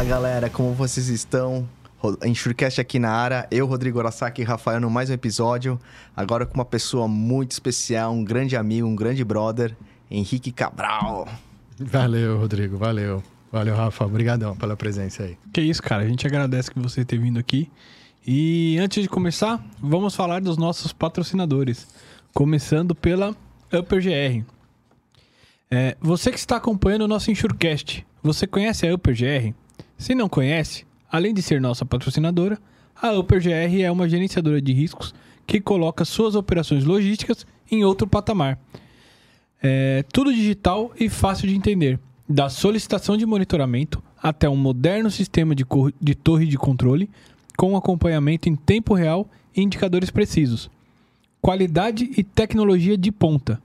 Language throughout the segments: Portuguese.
Fala galera, como vocês estão? Enxurcast aqui na área, eu, Rodrigo Arasaki e Rafael no mais um episódio. Agora com uma pessoa muito especial, um grande amigo, um grande brother, Henrique Cabral. Valeu, Rodrigo, valeu. Valeu, Rafa, obrigadão pela presença aí. Que isso, cara, a gente agradece que você ter vindo aqui. E antes de começar, vamos falar dos nossos patrocinadores. Começando pela UpperGR. É, você que está acompanhando o nosso Insurecast, você conhece a UpperGR? Se não conhece, além de ser nossa patrocinadora, a UpperGR é uma gerenciadora de riscos que coloca suas operações logísticas em outro patamar. É tudo digital e fácil de entender, da solicitação de monitoramento até um moderno sistema de, de torre de controle com acompanhamento em tempo real e indicadores precisos. Qualidade e tecnologia de ponta.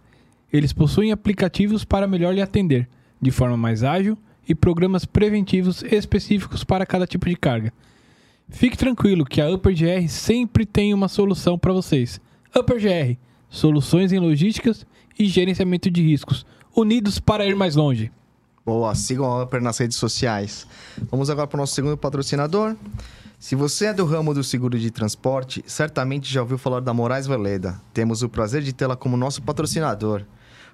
Eles possuem aplicativos para melhor lhe atender, de forma mais ágil e programas preventivos específicos para cada tipo de carga. Fique tranquilo que a UpperGR sempre tem uma solução para vocês. UpperGR, soluções em logísticas e gerenciamento de riscos, unidos para ir mais longe. Boa, sigam a Upper nas redes sociais. Vamos agora para o nosso segundo patrocinador. Se você é do ramo do seguro de transporte, certamente já ouviu falar da Moraes Veleda. Temos o prazer de tê-la como nosso patrocinador.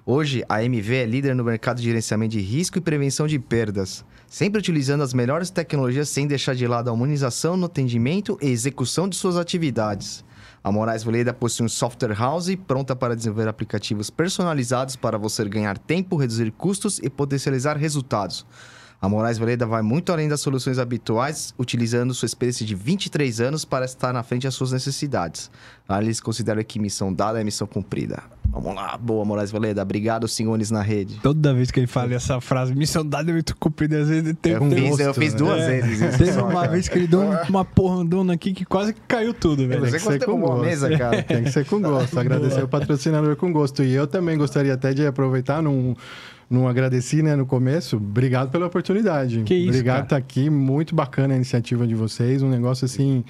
Hoje, a MV é líder no mercado de gerenciamento de risco e prevenção de perdas, sempre utilizando as melhores tecnologias sem deixar de lado a humanização no atendimento e execução de suas atividades. A Moraes Veleda possui um software house pronta para desenvolver aplicativos personalizados para você ganhar tempo, reduzir custos e potencializar resultados. A Moraes Veleda vai muito além das soluções habituais, utilizando sua experiência de 23 anos para estar na frente das suas necessidades. Lá eles consideram que missão dada é missão cumprida. Vamos lá, boa, Moraes Veleda. Obrigado, senhores na rede. Toda vez que ele fala essa frase, missão dada é muito cumprida, às vezes tem eu, fiz, eu fiz duas né? vezes isso. Teve uma vez que ele deu uma porrandona aqui que quase caiu tudo, velho. Você tem que ser com gosto. Mesa, cara. Tem que ser com gosto. Agradecer o patrocinador com gosto. E eu também gostaria até de aproveitar num não agradeci, né, no começo. Obrigado pela oportunidade. Que isso, Obrigado por estar aqui. Muito bacana a iniciativa de vocês. Um negócio assim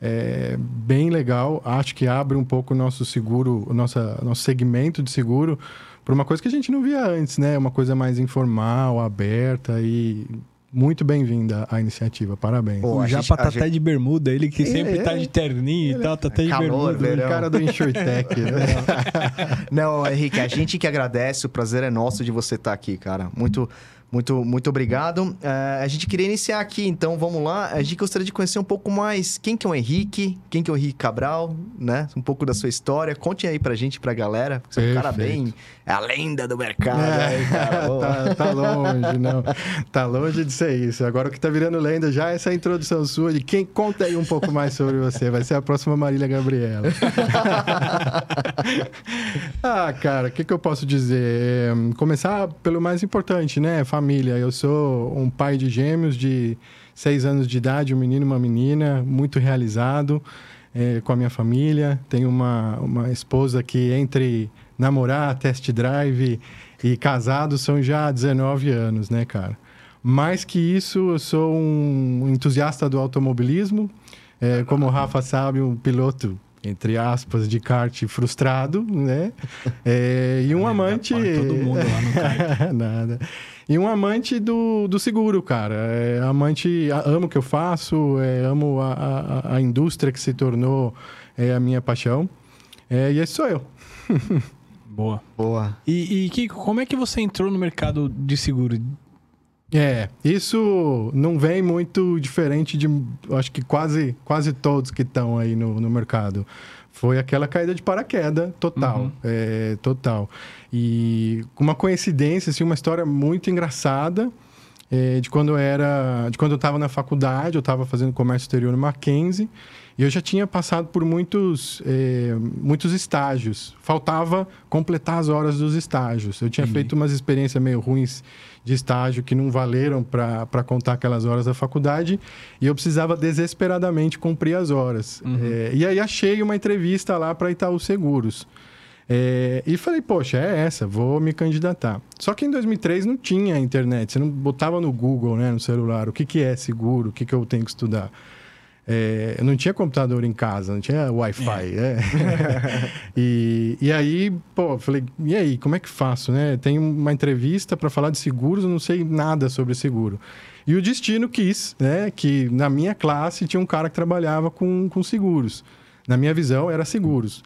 é, bem legal. Acho que abre um pouco o nosso seguro, o nosso, nosso segmento de seguro para uma coisa que a gente não via antes, né? Uma coisa mais informal, aberta e muito bem-vinda a iniciativa, parabéns. Pô, o Japa tá até de bermuda, ele que sempre é, tá de terninho e tal, tá até de calor, bermuda. O cara do Insurtech, né? Não, Henrique, a gente que agradece, o prazer é nosso de você estar tá aqui, cara. Muito muito, muito obrigado. Uh, a gente queria iniciar aqui, então vamos lá. A gente gostaria de conhecer um pouco mais quem que é o Henrique, quem que é o Henrique Cabral, né? Um pouco da sua história. Conte aí pra gente, pra galera. Você é um cara bem. É a lenda do mercado. É, aí, tá, tá, longe, não. Tá longe de ser isso. Agora o que tá virando lenda já é essa introdução sua de quem conta aí um pouco mais sobre você. Vai ser a próxima Marília Gabriela. ah, cara, o que, que eu posso dizer? É, começar pelo mais importante, né? família. Eu sou um pai de gêmeos de seis anos de idade, um menino e uma menina, muito realizado é, com a minha família. Tenho uma, uma esposa que entre namorar, test drive e casado são já 19 anos, né, cara? Mais que isso, eu sou um entusiasta do automobilismo. É, como o Rafa sabe, um piloto entre aspas, de kart frustrado, né? É, e um amante. Todo mundo lá no kart. Nada. E um amante do, do seguro, cara. É, amante, amo o que eu faço, é, amo a, a, a, indústria que se tornou é, a minha paixão. É, e esse sou eu. Boa. Boa. E, e que, como é que você entrou no mercado de seguro? É, isso não vem muito diferente de, acho que quase, quase todos que estão aí no, no mercado. Foi aquela caída de paraquedas total, uhum. é, total. E uma coincidência, assim, uma história muito engraçada é, de quando eu era, de quando eu estava na faculdade, eu estava fazendo comércio exterior no Mackenzie e eu já tinha passado por muitos, é, muitos estágios. Faltava completar as horas dos estágios. Eu tinha uhum. feito umas experiências meio ruins de estágio que não valeram para contar aquelas horas da faculdade e eu precisava desesperadamente cumprir as horas. Uhum. É, e aí achei uma entrevista lá para Itaú Seguros. É, e falei, poxa, é essa, vou me candidatar. Só que em 2003 não tinha internet, você não botava no Google, né, no celular, o que, que é seguro, o que, que eu tenho que estudar. É, eu não tinha computador em casa, não tinha Wi-Fi. É. É. e, e aí, pô, falei, e aí, como é que faço, né? Tem uma entrevista para falar de seguros, eu não sei nada sobre seguro. E o destino quis, né? Que na minha classe tinha um cara que trabalhava com, com seguros. Na minha visão, era seguros.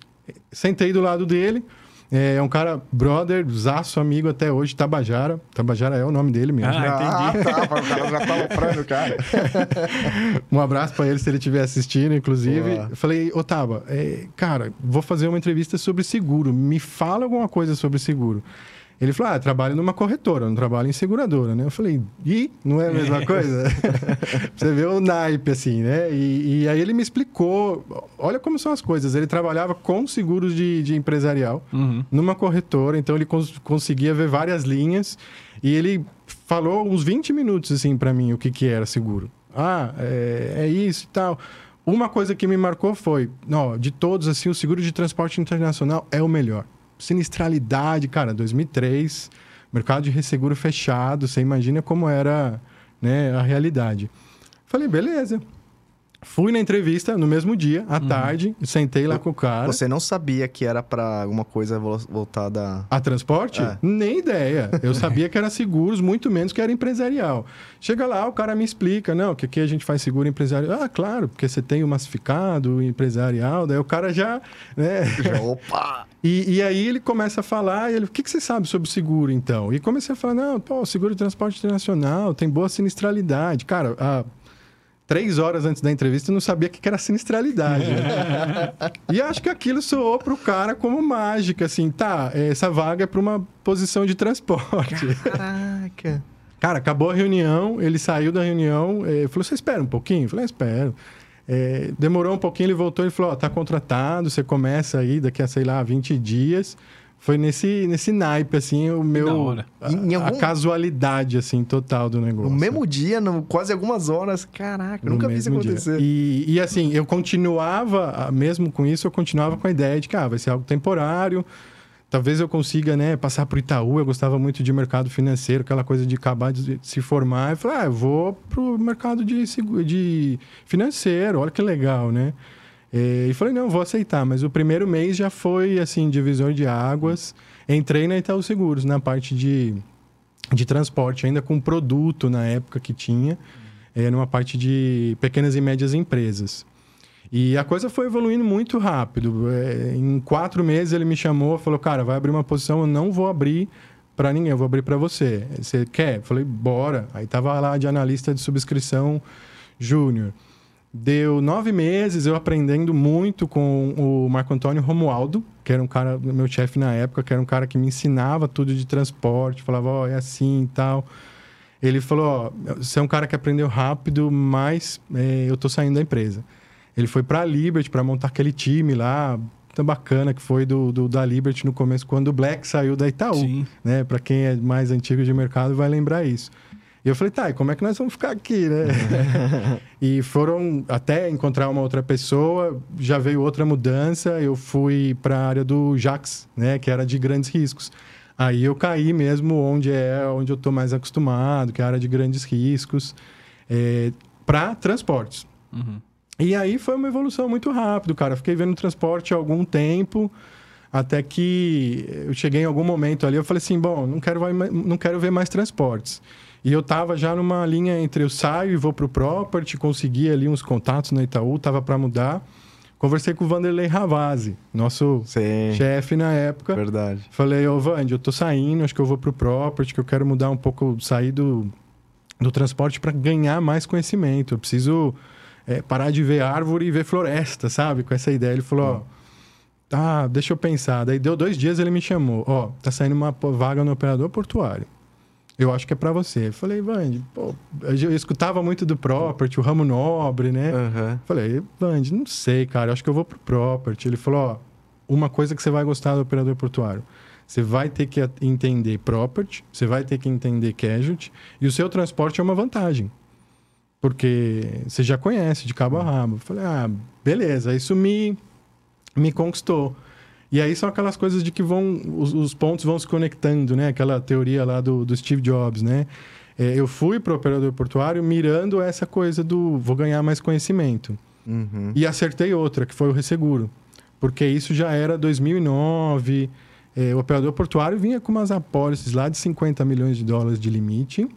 Sentei do lado dele, é um cara, brother, zaço, amigo até hoje, Tabajara. Tabajara é o nome dele mesmo. Ah, entendi. Ah, tá, o cara já tava comprando, cara. um abraço para ele se ele estiver assistindo, inclusive. Boa. Falei, ô Taba, é, cara, vou fazer uma entrevista sobre seguro. Me fala alguma coisa sobre seguro. Ele falou: Ah, trabalho numa corretora, não trabalho em seguradora, né? Eu falei: E? Não é a mesma coisa? Você vê o naipe, assim, né? E, e, aí ele me explicou: olha como são as coisas. Ele trabalhava com seguros de, de empresarial, uhum. numa corretora, então ele cons conseguia ver várias linhas. E ele falou uns 20 minutos, assim, para mim, o que, que era seguro. Ah, é, é isso e tal. Uma coisa que me marcou foi: não, de todos, assim, o seguro de transporte internacional é o melhor sinistralidade, cara, 2003, mercado de resseguro fechado, você imagina como era né, a realidade. Falei, beleza. Fui na entrevista no mesmo dia, à uhum. tarde, sentei lá com o cara. Você não sabia que era para alguma coisa voltada a transporte? É. Nem ideia. Eu sabia que era seguros, muito menos que era empresarial. Chega lá, o cara me explica, não, que aqui a gente faz seguro empresarial. Ah, claro, porque você tem o massificado, empresarial, daí o cara já, né? Já, opa! E, e, aí ele começa a falar, e ele, o que, que você sabe sobre seguro, então? E comecei a falar, não, pô, seguro de transporte internacional, tem boa sinistralidade. Cara, a três horas antes da entrevista, eu não sabia o que era sinistralidade. Né? e acho que aquilo soou pro cara como mágica, assim, tá, essa vaga é para uma posição de transporte. Caraca! Cara, acabou a reunião, ele saiu da reunião, eh, falou, você espera um pouquinho? Eu falei, ah, espero. É, demorou um pouquinho, ele voltou e falou, ó, tá contratado, você começa aí daqui a, sei lá, 20 dias foi nesse, nesse naipe, assim, o meu. A, em algum... a casualidade, assim, total do negócio. No mesmo dia, no, quase algumas horas. Caraca, no nunca vi isso acontecer. E, e, assim, eu continuava, mesmo com isso, eu continuava com a ideia de que ah, vai ser algo temporário. Talvez eu consiga, né, passar para o Itaú. Eu gostava muito de mercado financeiro, aquela coisa de acabar de se formar. Eu falei, ah, eu vou para o mercado de, de financeiro. Olha que legal, né? É, e falei, não, vou aceitar. Mas o primeiro mês já foi, assim, divisor de águas. Entrei na Itaú Seguros, na parte de, de transporte, ainda com produto na época que tinha, é, numa parte de pequenas e médias empresas. E a coisa foi evoluindo muito rápido. É, em quatro meses ele me chamou, falou, cara, vai abrir uma posição, eu não vou abrir para ninguém, eu vou abrir para você. Você quer? Falei, bora. Aí tava lá de analista de subscrição júnior. Deu nove meses eu aprendendo muito com o Marco Antônio Romualdo, que era um cara, meu chefe na época, que era um cara que me ensinava tudo de transporte, falava, ó, oh, é assim e tal. Ele falou, ó, oh, você é um cara que aprendeu rápido, mas é, eu tô saindo da empresa. Ele foi para a Liberty para montar aquele time lá, tão bacana que foi do, do, da Liberty no começo, quando o Black saiu da Itaú. Sim. Né? Para quem é mais antigo de mercado vai lembrar isso. E eu falei, tá, e como é que nós vamos ficar aqui, né? e foram até encontrar uma outra pessoa, já veio outra mudança, eu fui para a área do Jax, né, que era de grandes riscos. Aí eu caí mesmo onde é, onde eu estou mais acostumado, que é a área de grandes riscos, é, para transportes. Uhum. E aí foi uma evolução muito rápida, cara. Fiquei vendo transporte há algum tempo, até que eu cheguei em algum momento ali, eu falei assim, bom, não quero, não quero ver mais transportes. E eu tava já numa linha entre eu saio e vou pro property, consegui ali uns contatos na Itaú, tava para mudar. Conversei com o Vanderlei Ravazzi, nosso chefe na época. Verdade. Falei, ô Vande, eu tô saindo, acho que eu vou pro property, que eu quero mudar um pouco, sair do, do transporte para ganhar mais conhecimento. Eu preciso é, parar de ver árvore e ver floresta, sabe? Com essa ideia. Ele falou, ó, tá, deixa eu pensar. Daí deu dois dias, ele me chamou, ó, tá saindo uma vaga no operador portuário eu acho que é para você. Eu falei, Vande, pô, eu escutava muito do property, o ramo nobre, né? Uhum. Falei, Vande, não sei, cara, acho que eu vou pro property. Ele falou, ó, uma coisa que você vai gostar do operador portuário. Você vai ter que entender property, você vai ter que entender casualty, e o seu transporte é uma vantagem. Porque você já conhece de cabo a rabo. Eu falei, ah, beleza, isso me, me conquistou. E aí são aquelas coisas de que vão os, os pontos vão se conectando, né? Aquela teoria lá do, do Steve Jobs, né? É, eu fui para o operador portuário mirando essa coisa do vou ganhar mais conhecimento. Uhum. E acertei outra, que foi o resseguro. Porque isso já era 2009. É, o operador portuário vinha com umas apólices lá de 50 milhões de dólares de limite.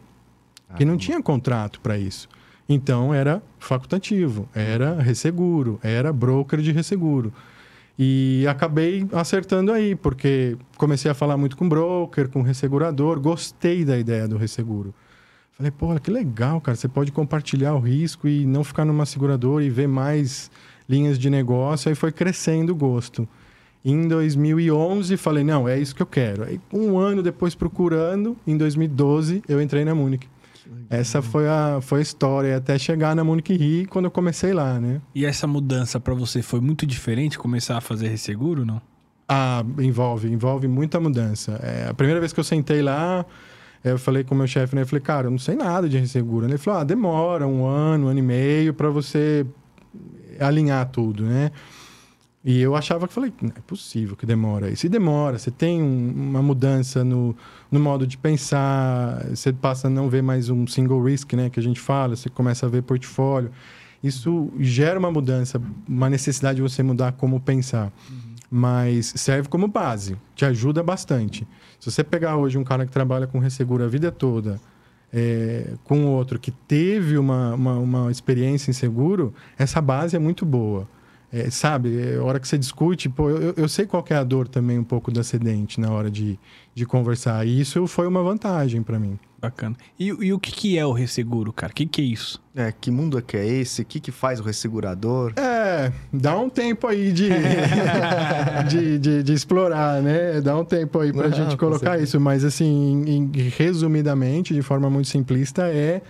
que não tinha contrato para isso. Então era facultativo, era resseguro, era broker de resseguro. E acabei acertando aí, porque comecei a falar muito com broker, com ressegurador, gostei da ideia do resseguro. Falei, pô, que legal, cara, você pode compartilhar o risco e não ficar numa seguradora e ver mais linhas de negócio. Aí foi crescendo o gosto. Em 2011, falei, não, é isso que eu quero. Aí, um ano depois procurando, em 2012, eu entrei na Munich. Essa foi a, foi a história, até chegar na Munich Re quando eu comecei lá, né? E essa mudança para você foi muito diferente começar a fazer resseguro, não? Ah, envolve, envolve muita mudança. É, a primeira vez que eu sentei lá, eu falei com o meu chefe, né? Eu falei, cara, eu não sei nada de resseguro. Ele falou, ah, demora um ano, um ano e meio para você alinhar tudo, né? E eu achava que falei, não é possível que demora isso. E demora, você tem um, uma mudança no, no modo de pensar, você passa a não ver mais um single risk, né, que a gente fala, você começa a ver portfólio. Isso gera uma mudança, uma necessidade de você mudar como pensar. Uhum. Mas serve como base, te ajuda bastante. Se você pegar hoje um cara que trabalha com resseguro a vida toda, é, com outro que teve uma, uma, uma experiência em seguro, essa base é muito boa. É, sabe, é, a hora que você discute, pô, eu, eu sei qual é a dor também um pouco do acidente na hora de, de conversar. E isso foi uma vantagem para mim. Bacana. E, e, o que, que é o resseguro, cara? O que, que é isso? É, que mundo é que é esse? O que, que faz o ressegurador? É, dá um tempo aí de, de, de, de, explorar, né? Dá um tempo aí pra Não, gente colocar isso. Mas, assim, em, resumidamente, de forma muito simplista, é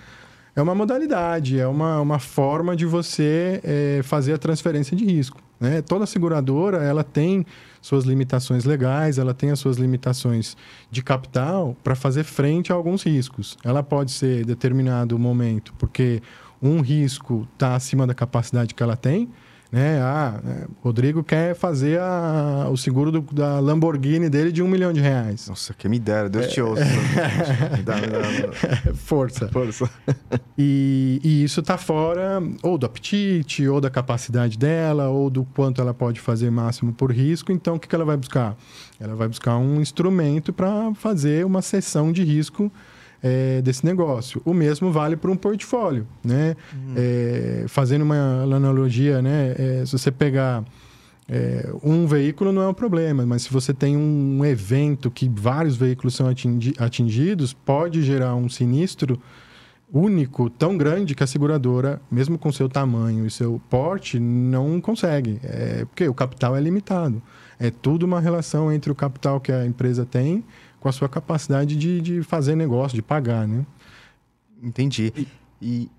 é uma modalidade, é uma, uma forma de você é, fazer a transferência de risco. Né? Toda seguradora ela tem suas limitações legais, ela tem as suas limitações de capital para fazer frente a alguns riscos. Ela pode ser determinado momento porque um risco está acima da capacidade que ela tem, né? Ah, é, Rodrigo quer fazer a, o seguro do, da Lamborghini dele de um milhão de reais. Nossa, que me dera, Deus é, te ouça. me dá, me dá, Força. Força. E, e isso está fora ou do apetite, ou da capacidade dela, ou do quanto ela pode fazer máximo por risco. Então, o que, que ela vai buscar? Ela vai buscar um instrumento para fazer uma sessão de risco é, desse negócio. O mesmo vale para um portfólio, né? Uhum. É, fazendo uma analogia, né? É, se você pegar é, um veículo não é um problema, mas se você tem um evento que vários veículos são atingi atingidos, pode gerar um sinistro único tão grande que a seguradora, mesmo com seu tamanho e seu porte, não consegue, é, porque o capital é limitado. É tudo uma relação entre o capital que a empresa tem com a sua capacidade de, de fazer negócio, de pagar, né? Entendi. E... e...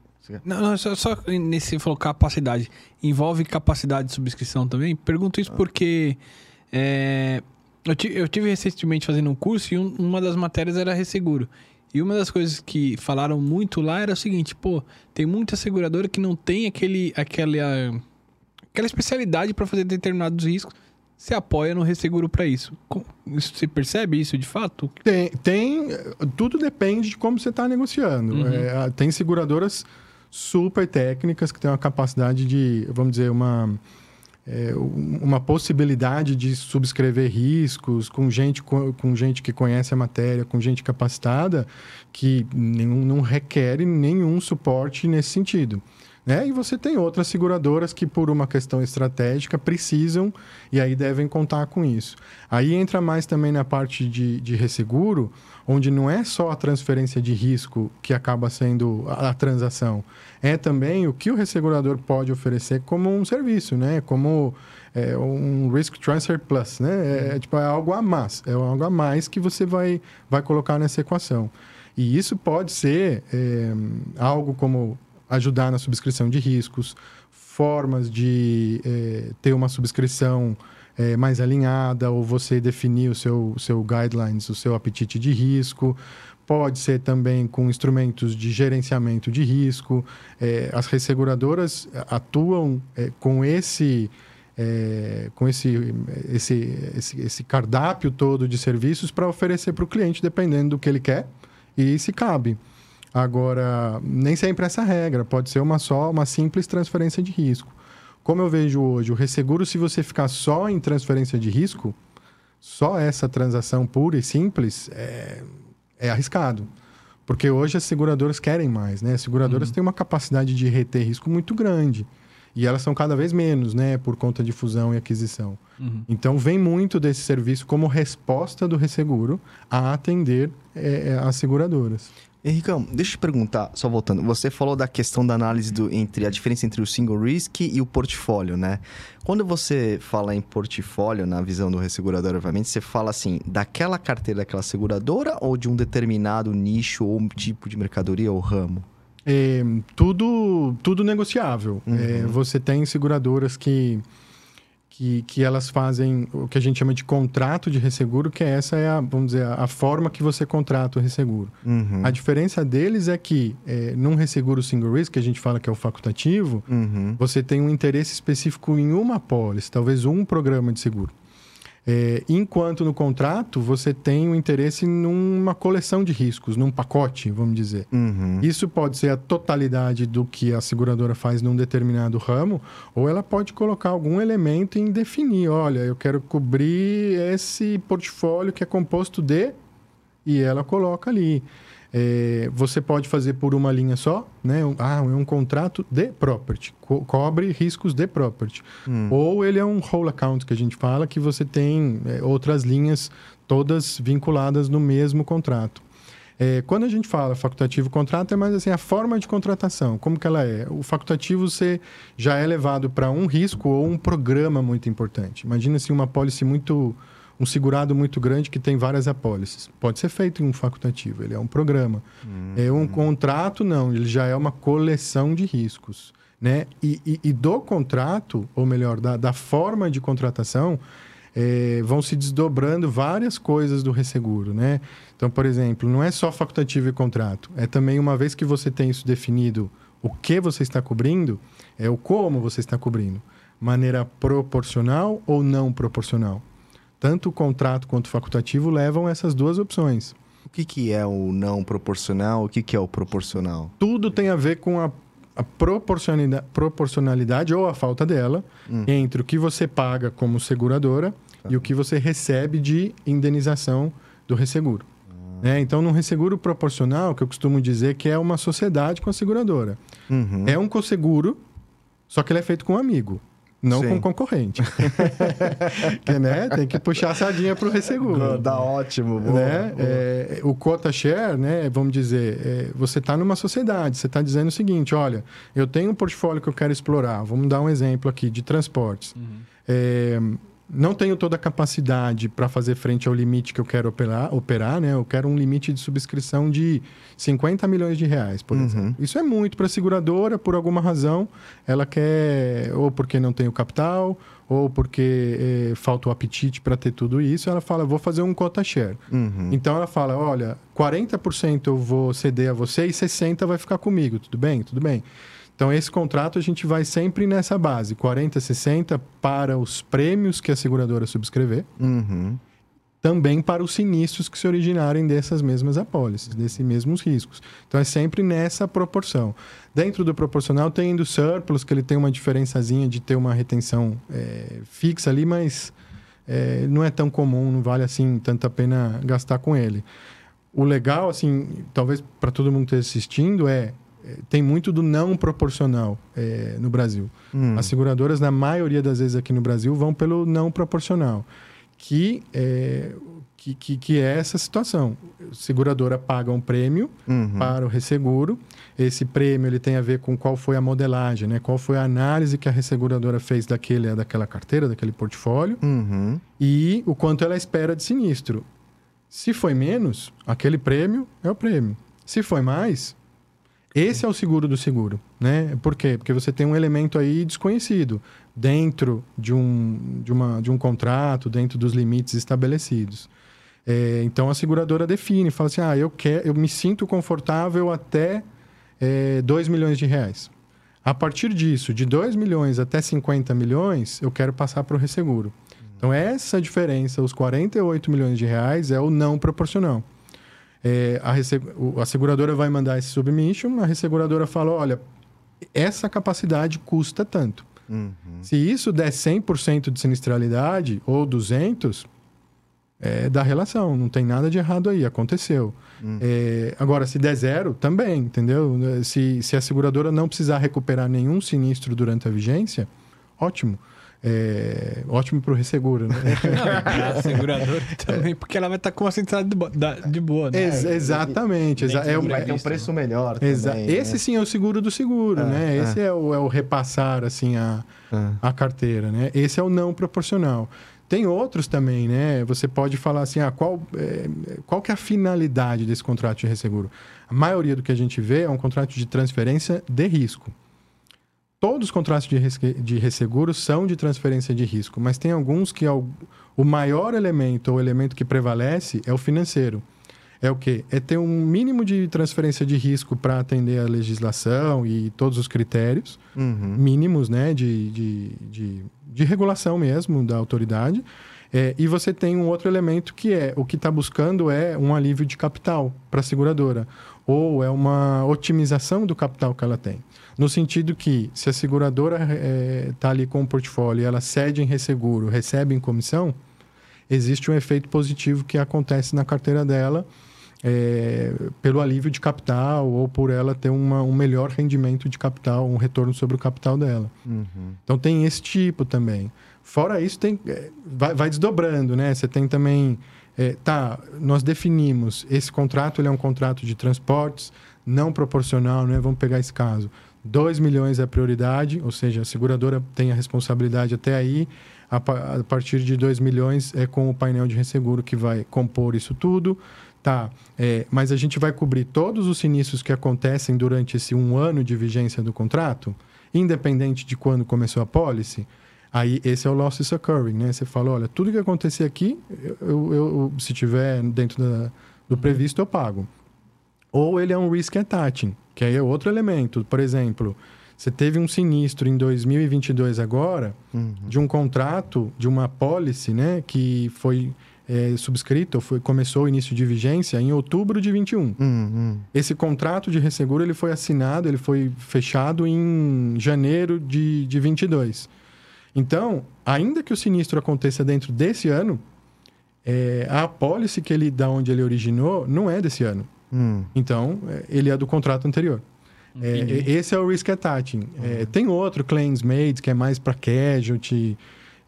Não, não, só, só nesse falou capacidade. Envolve capacidade de subscrição também? Pergunto isso ah. porque é, eu, eu tive recentemente fazendo um curso e um, uma das matérias era resseguro. E uma das coisas que falaram muito lá era o seguinte, pô, tem muita seguradora que não tem aquele, aquela, aquela especialidade para fazer determinados riscos se apoia no resseguro para isso. Você percebe isso de fato? Tem, tem tudo depende de como você está negociando. Uhum. É, tem seguradoras super técnicas que têm uma capacidade de, vamos dizer, uma, é, uma possibilidade de subscrever riscos com gente, com, com, gente que conhece a matéria, com gente capacitada, que nenhum, não requer nenhum suporte nesse sentido. Né? E você tem outras seguradoras que, por uma questão estratégica, precisam e aí devem contar com isso. Aí entra mais também na parte de, de resseguro, onde não é só a transferência de risco que acaba sendo a, a transação, é também o que o ressegurador pode oferecer como um serviço, né? como é, um Risk Transfer Plus. Né? É, é, tipo, é algo a mais, é algo a mais que você vai, vai colocar nessa equação. E isso pode ser é, algo como ajudar na subscrição de riscos, formas de é, ter uma subscrição é, mais alinhada ou você definir o seu, seu guidelines, o seu apetite de risco. Pode ser também com instrumentos de gerenciamento de risco. É, as resseguradoras atuam com esse. É, com esse, esse, esse, esse, cardápio todo de serviços para oferecer para o cliente, dependendo do que ele quer e se cabe. Agora, nem sempre essa regra, pode ser uma só, uma simples transferência de risco. Como eu vejo hoje, o resseguro, se você ficar só em transferência de risco, só essa transação pura e simples é, é arriscado. Porque hoje as seguradoras querem mais, né? As seguradoras têm uma capacidade de reter risco muito grande. E elas são cada vez menos, né? Por conta de fusão e aquisição. Então, vem muito desse serviço como resposta do resseguro a atender é, as seguradoras. Henricão, deixa eu te perguntar, só voltando. Você falou da questão da análise do, entre a diferença entre o single risk e o portfólio, né? Quando você fala em portfólio, na visão do ressegurador, obviamente, você fala assim, daquela carteira daquela seguradora ou de um determinado nicho ou um tipo de mercadoria ou ramo? É, tudo, tudo negociável. Uhum. É, você tem seguradoras que, que, que elas fazem o que a gente chama de contrato de resseguro, que essa é a, vamos dizer, a forma que você contrata o resseguro. Uhum. A diferença deles é que, é, num resseguro single risk, que a gente fala que é o facultativo, Uhum. você tem um interesse específico em uma pólice, talvez um programa de seguro. É, enquanto no contrato, você tem um interesse numa coleção de riscos, num pacote, vamos dizer. Uhum. Isso pode ser a totalidade do que a seguradora faz num determinado ramo, ou ela pode colocar algum elemento em definir: olha, eu quero cobrir esse portfólio que é composto de. E ela coloca ali. É, você pode fazer por uma linha só, né? Um- Ah, é um contrato de property, co- cobre riscos de property. Hum. Ou ele é um whole account que a gente fala, que você tem é, outras linhas todas vinculadas no mesmo contrato. É, quando a gente fala facultativo contrato, é mais assim a forma de contratação, como que ela é. O facultativo você já é levado para um risco ou um programa muito importante. Imagina assim uma pólice muito um segurado muito grande que tem várias apólices. Pode ser feito em um facultativo, ele é um programa. É um contrato não, ele já é uma coleção de riscos, né? E, e- e do contrato, ou melhor, da, da forma de contratação, é, vão se desdobrando várias coisas do resseguro, né? Então, por exemplo, não é só facultativo e contrato. É também, uma vez que você tem isso definido, o que você está cobrindo, é o como você está cobrindo. Maneira proporcional ou não proporcional. Tanto o contrato quanto o facultativo levam essas duas opções. O que, que é o não proporcional? O que, que é o proporcional? Tudo tem a ver com a, a proporcionalidade, proporcionalidade ou a falta dela entre o que você paga como seguradora e o que você recebe de indenização do resseguro. Né? Então, num resseguro proporcional, que eu costumo dizer que é uma sociedade com a seguradora. Uhum. É um conseguro, só que ele é feito com um amigo, não Sim. com concorrente. que, né? Tem que puxar a sardinha para o resseguro. Dá ótimo. boa, né? boa. É, o quota share, né? Vamos dizer, é, você está numa sociedade, você está dizendo o seguinte: olha, eu tenho um portfólio que eu quero explorar. Vamos dar um exemplo aqui de transportes. É, não tenho toda a capacidade para fazer frente ao limite que eu quero operar, operar, né? Eu quero um limite de subscrição de 50 milhões de reais, por Uhum. exemplo. Isso é muito para a seguradora, por alguma razão. Ela quer, ou porque não tem o capital, ou porque eh, falta o apetite para ter tudo isso. Ela fala, vou fazer um quota share. Uhum. Então ela fala, olha, 40% eu vou ceder a você e 60% vai ficar comigo. Tudo bem? Tudo bem. Então, esse contrato a gente vai sempre nessa base: 40, 60 para os prêmios que a seguradora subscrever, Uhum. também para os sinistros que se originarem dessas mesmas apólices, desses mesmos riscos. Então, é sempre nessa proporção. Dentro do proporcional, tem do surplus, que ele tem uma diferençazinha de ter uma retenção é, fixa ali, mas é, não é tão comum, não vale assim tanto a pena gastar com ele. O legal, assim, talvez para todo mundo que esteja assistindo, é é, tem muito do não proporcional é, no Brasil. Hum. As seguradoras, na maioria das vezes aqui no Brasil, vão pelo não proporcional, que é, que, que, que é essa situação. A seguradora paga um prêmio Uhum. para o resseguro. Esse prêmio ele tem a ver com qual foi a modelagem, né? qual foi a análise que a resseguradora fez daquele, daquela carteira, daquele portfólio Uhum. e o quanto ela espera de sinistro. Se foi menos, aquele prêmio é o prêmio. Se foi mais, esse é o seguro do seguro, né? Por quê? Porque você tem um elemento aí desconhecido dentro de um, de uma, de um contrato, dentro dos limites estabelecidos. É, então a seguradora define, fala assim: ah, eu, quero, eu me sinto confortável até é, 2 milhões de reais. A partir disso, de 2 milhões até 50 milhões, eu quero passar para o resseguro. Então, essa diferença, os 48 milhões de reais, é o não proporcional. É, a, a seguradora vai mandar esse submission, a resseguradora fala: olha, essa capacidade custa tanto. Uhum. Se isso der 100% de sinistralidade ou 200, é da relação, não tem nada de errado aí, aconteceu. Hum. É, agora, se der zero, também, entendeu? Se, se a seguradora não precisar recuperar nenhum sinistro durante a vigência, ótimo. É, ótimo para o resseguro, né? Não, a seguradora também, porque ela vai estar tá com uma centralidade de boa, né? Ex exatamente. Exa é um, vai ter um preço melhor Exa também, Esse né? sim é o seguro do seguro, é, né? É. Esse é o, é o repassar, assim, a, é. a carteira, né? Esse é o não proporcional. Tem outros também, né? Você pode falar assim, ah, qual, é, qual que é a finalidade desse contrato de resseguro? A maioria do que a gente vê é um contrato de transferência de risco. Todos os contratos de, de resseguro são de transferência de risco, mas tem alguns que é o, o maior elemento, ou elemento que prevalece, é o financeiro. É o quê? É ter um mínimo de transferência de risco para atender a legislação e todos os critérios uhum. mínimos né, de, de, de de regulação mesmo da autoridade. É, e você tem um outro elemento que é o que está buscando é um alívio de capital para a seguradora ou é uma otimização do capital que ela tem. No sentido que, se a seguradora está é, tá ali com o portfólio e ela cede em resseguro, recebe em comissão, existe um efeito positivo que acontece na carteira dela é, pelo alívio de capital ou por ela ter uma, um melhor rendimento de capital, um retorno sobre o capital dela. Uhum. Então tem esse tipo também. Fora isso, tem, é, vai, vai desdobrando, né? Você tem também. É, tá, nós definimos esse contrato, ele é um contrato de transportes não proporcional, né? Vamos pegar esse caso. 2 milhões é a prioridade, ou seja, a seguradora tem a responsabilidade até aí. A, a partir de 2 milhões é com o painel de resseguro que vai compor isso tudo. Tá, é, mas a gente vai cobrir todos os sinistros que acontecem durante esse um ano de vigência do contrato, independente de quando começou a policy. Aí, esse é o losses occurring, né? Você fala, olha, tudo que acontecer aqui, eu, eu, eu se tiver dentro da, do previsto, eu pago. Ou ele é um risk attaching, que aí é outro elemento. Por exemplo, você teve um sinistro em 2022 agora, uhum. de um contrato, de uma policy, né? Que foi é, subscrito, foi, começou o início de vigência em outubro de 21. Hum, hum. Esse contrato de resseguro ele foi assinado, ele foi fechado em janeiro de, de 22. Então, ainda que o sinistro aconteça dentro desse ano, é, a apólice que ele da onde ele originou não é desse ano. Hum. Então, é, ele é do contrato anterior. É, esse é o risk attaching. É, uhum. tem outro, claims made, que é mais para casualty,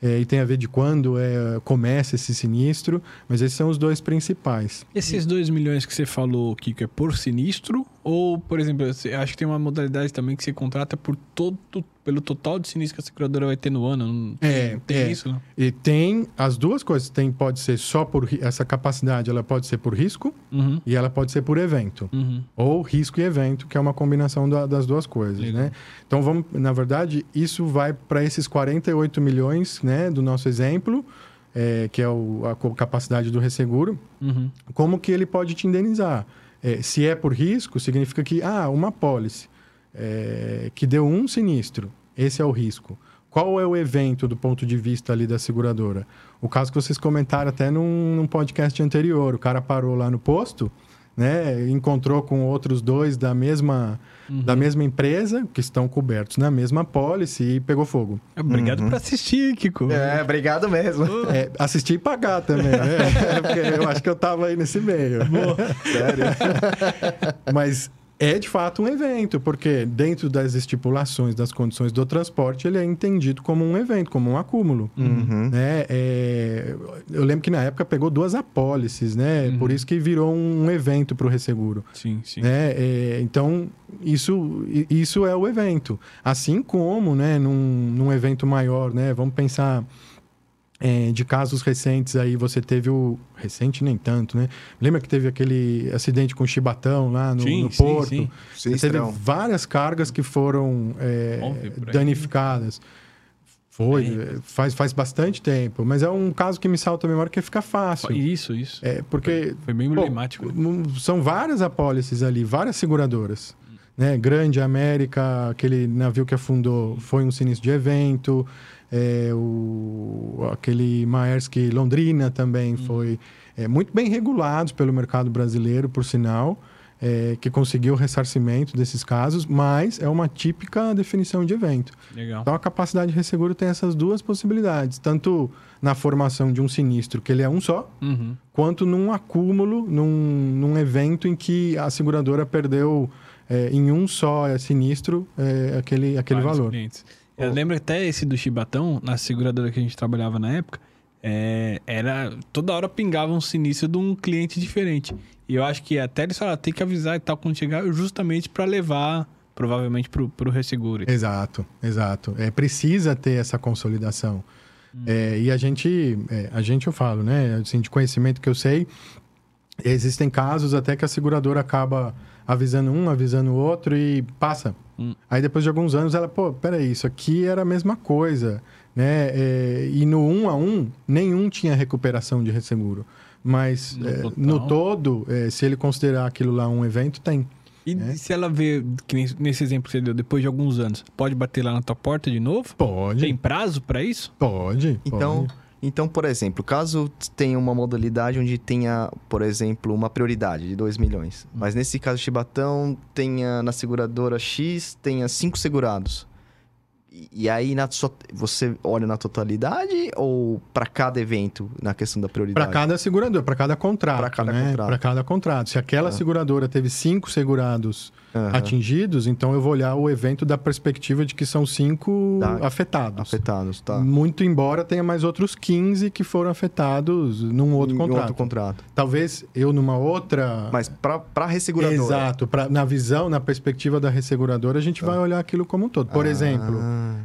é, e tem a ver de quando é, começa esse sinistro, mas esses são os dois principais. Esses 2 milhões que você falou, Kiko, é por sinistro? Ou, por exemplo, acho que tem uma modalidade também que você contrata por todo pelo total de sinistro que a seguradora vai ter no ano. Não é, tem é. isso, não? E tem as duas coisas. Tem, pode ser só por... Essa capacidade, ela pode ser por risco uhum. e ela pode ser por evento. Uhum. Ou risco e evento, que é uma combinação da, das duas coisas, Legal. né? Então, vamos... Na verdade, isso vai para esses 48 milhões, né? Do nosso exemplo, é, que é o, a capacidade do resseguro. Uhum. Como que ele pode te indenizar? É, se é por risco, significa que, ah, uma pólice é, que deu um sinistro, esse é o risco. Qual é o evento do ponto de vista ali da seguradora? O caso que vocês comentaram até num, num podcast anterior, o cara parou lá no posto, né, encontrou com outros dois da mesma, uhum. da mesma empresa, que estão cobertos na mesma pólice e pegou fogo. Obrigado uhum. por assistir, Kiko. É, obrigado mesmo. É, assistir e pagar também, né? Porque eu acho que eu tava aí nesse meio. Boa. Sério. Mas é de fato um evento, porque dentro das estipulações das condições do transporte, ele é entendido como um evento, como um acúmulo. Uhum. Né? É, eu lembro que na época pegou duas apólices, né? Uhum. Por isso que virou um evento para o resseguro. Sim, sim. Né? É, então, isso, isso é o evento. Assim como né, num, num evento maior, né? Vamos pensar é, de casos recentes aí, você teve o. Recente nem tanto, né? Lembra que teve aquele acidente com chibatão lá no, sim, no Porto? Sim, sim. Você teve várias cargas que foram é, danificadas. Foi, é, faz, faz bastante tempo. Mas é um caso que me salta a memória que fica fácil. Isso, isso. É, porque. Foi, foi bem emblemático. Pô, são várias apólices ali, várias seguradoras. Né? Grande América, aquele navio que afundou, foi um sinistro de evento é, o, aquele Maersk Londrina também uhum. foi é, muito bem regulados pelo mercado brasileiro, por sinal. é, que conseguiu o ressarcimento desses casos, mas é uma típica definição de evento. Legal. Então a capacidade de resseguro tem essas duas possibilidades, tanto na formação de um sinistro, que ele é um só, Uhum. quanto num acúmulo, num, num evento em que a seguradora perdeu é, em um só é, sinistro é, aquele, aquele Vários valor. clientes. Eu lembro até esse do Chibatão, na seguradora que a gente trabalhava na época, é, era toda hora pingava um sinistro de um cliente diferente. E eu acho que até eles falaram, tem que avisar e tal quando chegar, justamente para levar, provavelmente, pro, pro resseguro. Exato, exato. É, precisa ter essa consolidação. É, e a gente, é, a gente eu falo, né? Assim, de conhecimento que eu sei, existem casos até que a seguradora acaba avisando um, avisando o outro e passa. Hum. Aí depois de alguns anos ela, pô, peraí, isso aqui era a mesma coisa, né? É, e no um a um, nenhum tinha recuperação de resseguro. Mas No é, no todo, é, se ele considerar aquilo lá um evento, tem. E É. se ela vê, que nesse exemplo que você deu, depois de alguns anos, pode bater lá na tua porta de novo? Pode, Tem prazo para isso? pode. Então, pode. Então, por exemplo, caso tenha uma modalidade onde tenha, por exemplo, uma prioridade de 2 milhões, mas nesse caso Chibatão tenha na seguradora X, tenha cinco segurados. E, aí na sua- você olha na totalidade ou para cada evento na questão da prioridade? Para cada seguradora, para cada contrato. Pra cada né? contrato. Para cada contrato. Se aquela Ah. seguradora teve cinco segurados Aham. atingidos, então eu vou olhar o evento da perspectiva de que são cinco Tá. afetados. afetados, tá? Muito embora tenha mais outros 15 que foram afetados num outro Em contrato. outro contrato. Talvez eu numa outra. Mas para para resseguradora. Exato. Pra, na visão, na perspectiva da resseguradora, a gente vai olhar aquilo como um todo. Por Ah, exemplo,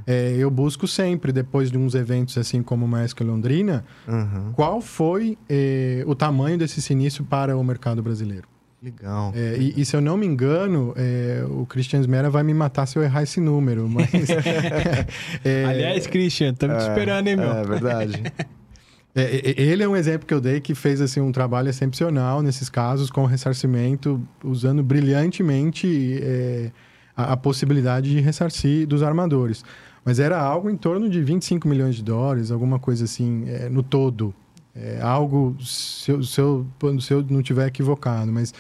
é, eu busco sempre, depois de uns eventos assim como o Maesca Londrina, aham. qual foi eh, o tamanho desse sinistro para o mercado brasileiro. Legal. É, e, e se eu não me engano, é, o Christian Smera vai me matar se eu errar esse número, mas... é, Aliás, Christian, estamos te esperando, hein, meu? É verdade. é, é, ele é um exemplo que eu dei que fez assim, um trabalho excepcional nesses casos, com ressarcimento, usando brilhantemente é, a, a possibilidade de ressarcir dos armadores. Mas era algo em torno de 25 milhões de dólares, alguma coisa assim, é, no todo. É, algo, se eu, se, eu, se eu não tiver equivocado, mas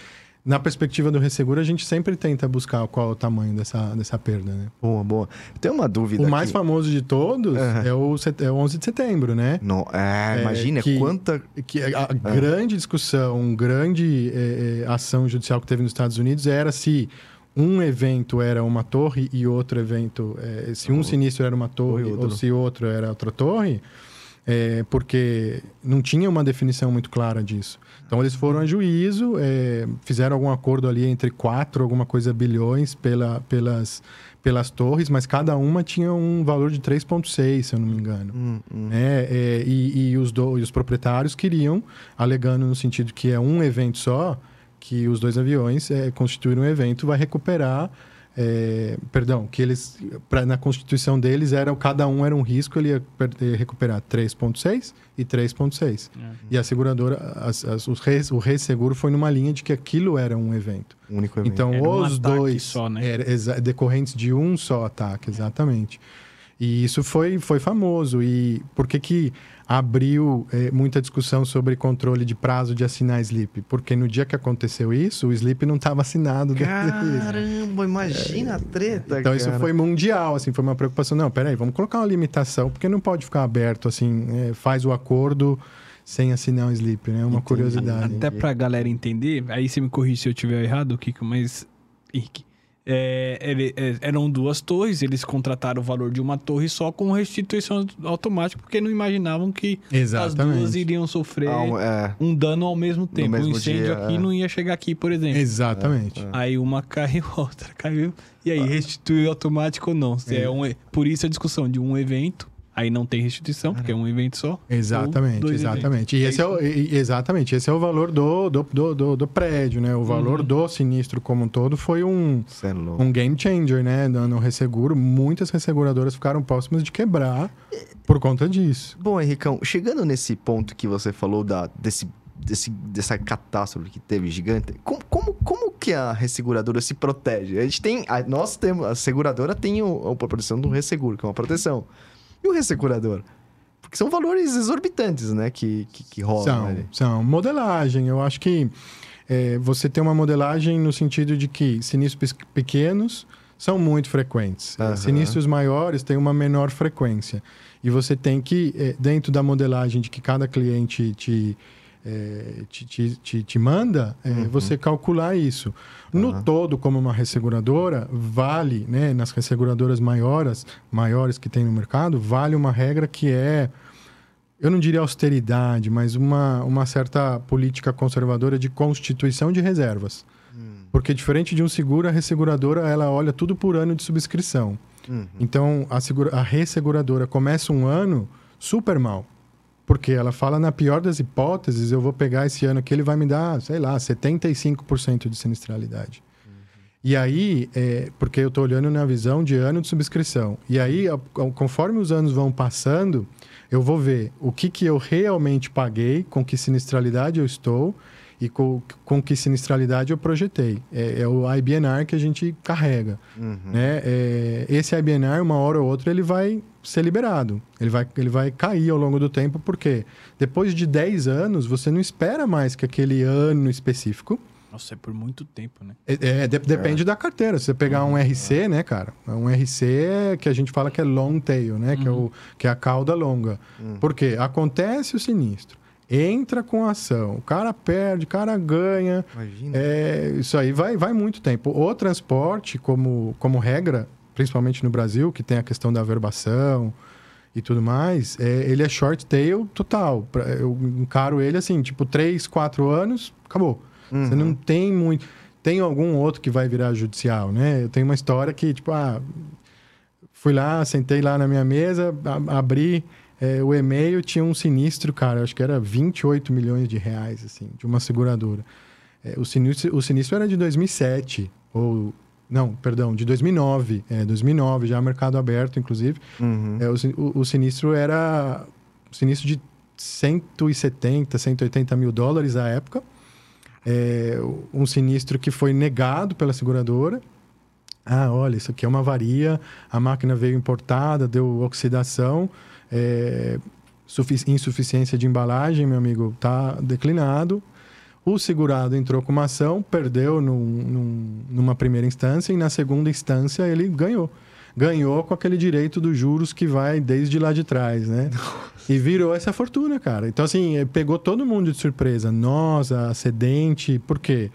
na perspectiva do resseguro, a gente sempre tenta buscar qual é o tamanho dessa, dessa perda, né? boa, boa. Tem uma dúvida O mais aqui. famoso de todos Aham. é, o, set- é o 11 de setembro, né? No, é, É, imagina que- quanta. que a, a grande discussão, grande eh, eh, ação judicial que teve nos Estados Unidos era se um evento era uma torre e outro evento, eh, se um sinistro era uma torre ou outro. se outro era outra torre, eh, porque não tinha uma definição muito clara disso. Então eles foram a juízo, eh, fizeram algum acordo ali entre quatro, alguma coisa bilhões pela, pelas, pelas torres, mas cada uma tinha um valor de 3,6, se eu não me engano Hum, hum. né? É, e, e os, do- e os proprietários queriam, alegando no sentido que é um evento só, que os dois aviões é, constituíram um evento, vai recuperar. É, perdão, que eles, pra, na constituição deles, era, cada um era um risco, ele ia per- eh, recuperar 3,6 e 3,6. E a seguradora, as, as, os res, o resseguro foi numa linha de que aquilo era um evento. Um único evento. Então, Era um os ataque dois só, né? era decorrentes de um só ataque, exatamente. E isso foi, foi famoso. E por que, que abriu eh, muita discussão sobre controle de prazo de assinar slip? Porque no dia que aconteceu isso, o slip não estava assinado. Caramba, imagina a treta, Então isso cara. foi mundial, assim, foi uma preocupação. Não, peraí, vamos colocar uma limitação, porque não pode ficar aberto, assim, eh, faz o acordo sem assinar um slip, né? Uma Entendi. curiosidade. Até pra galera entender, aí você me corrige se eu tiver errado, Kiko, mas. Henrique. É, ele- é, eram duas torres, eles contrataram o valor de uma torre só com restituição automática, porque não imaginavam que as Exatamente. duas iriam sofrer Ah, um- é. um dano ao mesmo tempo. mesmo um incêndio dia, aqui é. não ia chegar aqui, por exemplo. Exatamente. É, é. Aí uma caiu, outra caiu. E aí, restitui automático ou não? Se é. É. um, por isso a discussão de um evento, aí não tem restituição, porque é um evento só. Exatamente, exatamente. E esse é, o, e- exatamente, esse é o valor do, do, do, do, do prédio, né? O valor Uhum. do sinistro como um todo foi um, é um game changer, né? No, no resseguro, muitas resseguradoras ficaram próximas de quebrar por conta disso. Bom, Henricão, chegando nesse ponto que você falou da, desse, desse, dessa catástrofe que teve gigante, como, como, como que a resseguradora se protege? A gente tem. A, nós temos. A seguradora tem o, a proteção do resseguro, que é uma proteção. E o ressegurador? Porque são valores exorbitantes, né? Que, que, que rolam São, ali. são. Modelagem, eu acho que é, você tem uma modelagem no sentido de que sinistros pequenos são muito frequentes. Uhum. Sinistros maiores têm uma menor frequência. E você tem que, é, dentro da modelagem de que cada cliente te, é, te, te, te, te, manda, é, uhum. você calcular isso. No uhum. todo, como uma resseguradora, vale, né, nas resseguradoras maiores, maiores que tem no mercado, vale uma regra que é, eu não diria austeridade, mas uma, uma certa política conservadora de constituição de reservas. Uhum. Porque diferente de um seguro, a resseguradora ela olha tudo por ano de subscrição. Uhum. Então, a, segura, a resseguradora começa um ano super mal. Porque ela fala, na pior das hipóteses, eu vou pegar esse ano que ele vai me dar, sei lá, 75% de sinistralidade. Uhum. E aí, é, porque eu estou olhando na visão de ano de subscrição. E aí, conforme os anos vão passando, eu vou ver o que, que eu realmente paguei, com que sinistralidade eu estou e com, com que sinistralidade eu projetei. É, é, o IBNR que a gente carrega. Uhum. Né? É, esse IBNR, uma hora ou outra, ele vai ser liberado. Ele vai, ele vai cair ao longo do tempo, porque depois de 10 anos, você não espera mais que aquele ano específico. Nossa, é por muito tempo, né? É, é de, depende é. da carteira. Se você pegar um RC, né, cara? Um RC que a gente fala que é long tail, né? Uhum. Que, é o, uhum. que é a cauda longa. Uhum. Por quê? Acontece o sinistro entra com ação. O cara perde, o cara ganha. Imagina. É, isso aí vai, vai muito tempo. O transporte, como, como regra, principalmente no Brasil, que tem a questão da averbação e tudo mais, é, ele é short tail total. Eu encaro ele assim, tipo, 3, 4 anos, acabou. Uhum. Você não tem muito. Tem algum outro que vai virar judicial, né? Eu tenho uma história que, tipo, ah, fui lá, sentei lá na minha mesa, abri é, o e-mail tinha um sinistro, cara, acho que era 28 milhões de reais, assim, de uma seguradora. É, o, sinistro, o sinistro era de 2007, ou... Não, perdão, de 2009. É, 2009, já mercado aberto, inclusive. Uhum. É, o, o, sinistro era... Sinistro de 170, 180 mil dólares à época. É, um sinistro que foi negado pela seguradora. Ah, olha, isso aqui é uma avaria, a máquina veio importada, deu oxidação é, insuficiência de embalagem, meu amigo, está declinado. O segurado entrou com uma ação, perdeu num, num, numa primeira instância e na segunda instância ele ganhou. Ganhou com aquele direito dos juros que vai desde lá de trás, né? E virou essa fortuna, cara. Então, assim, é, pegou todo mundo de surpresa. Nós, a Acidente, por quê?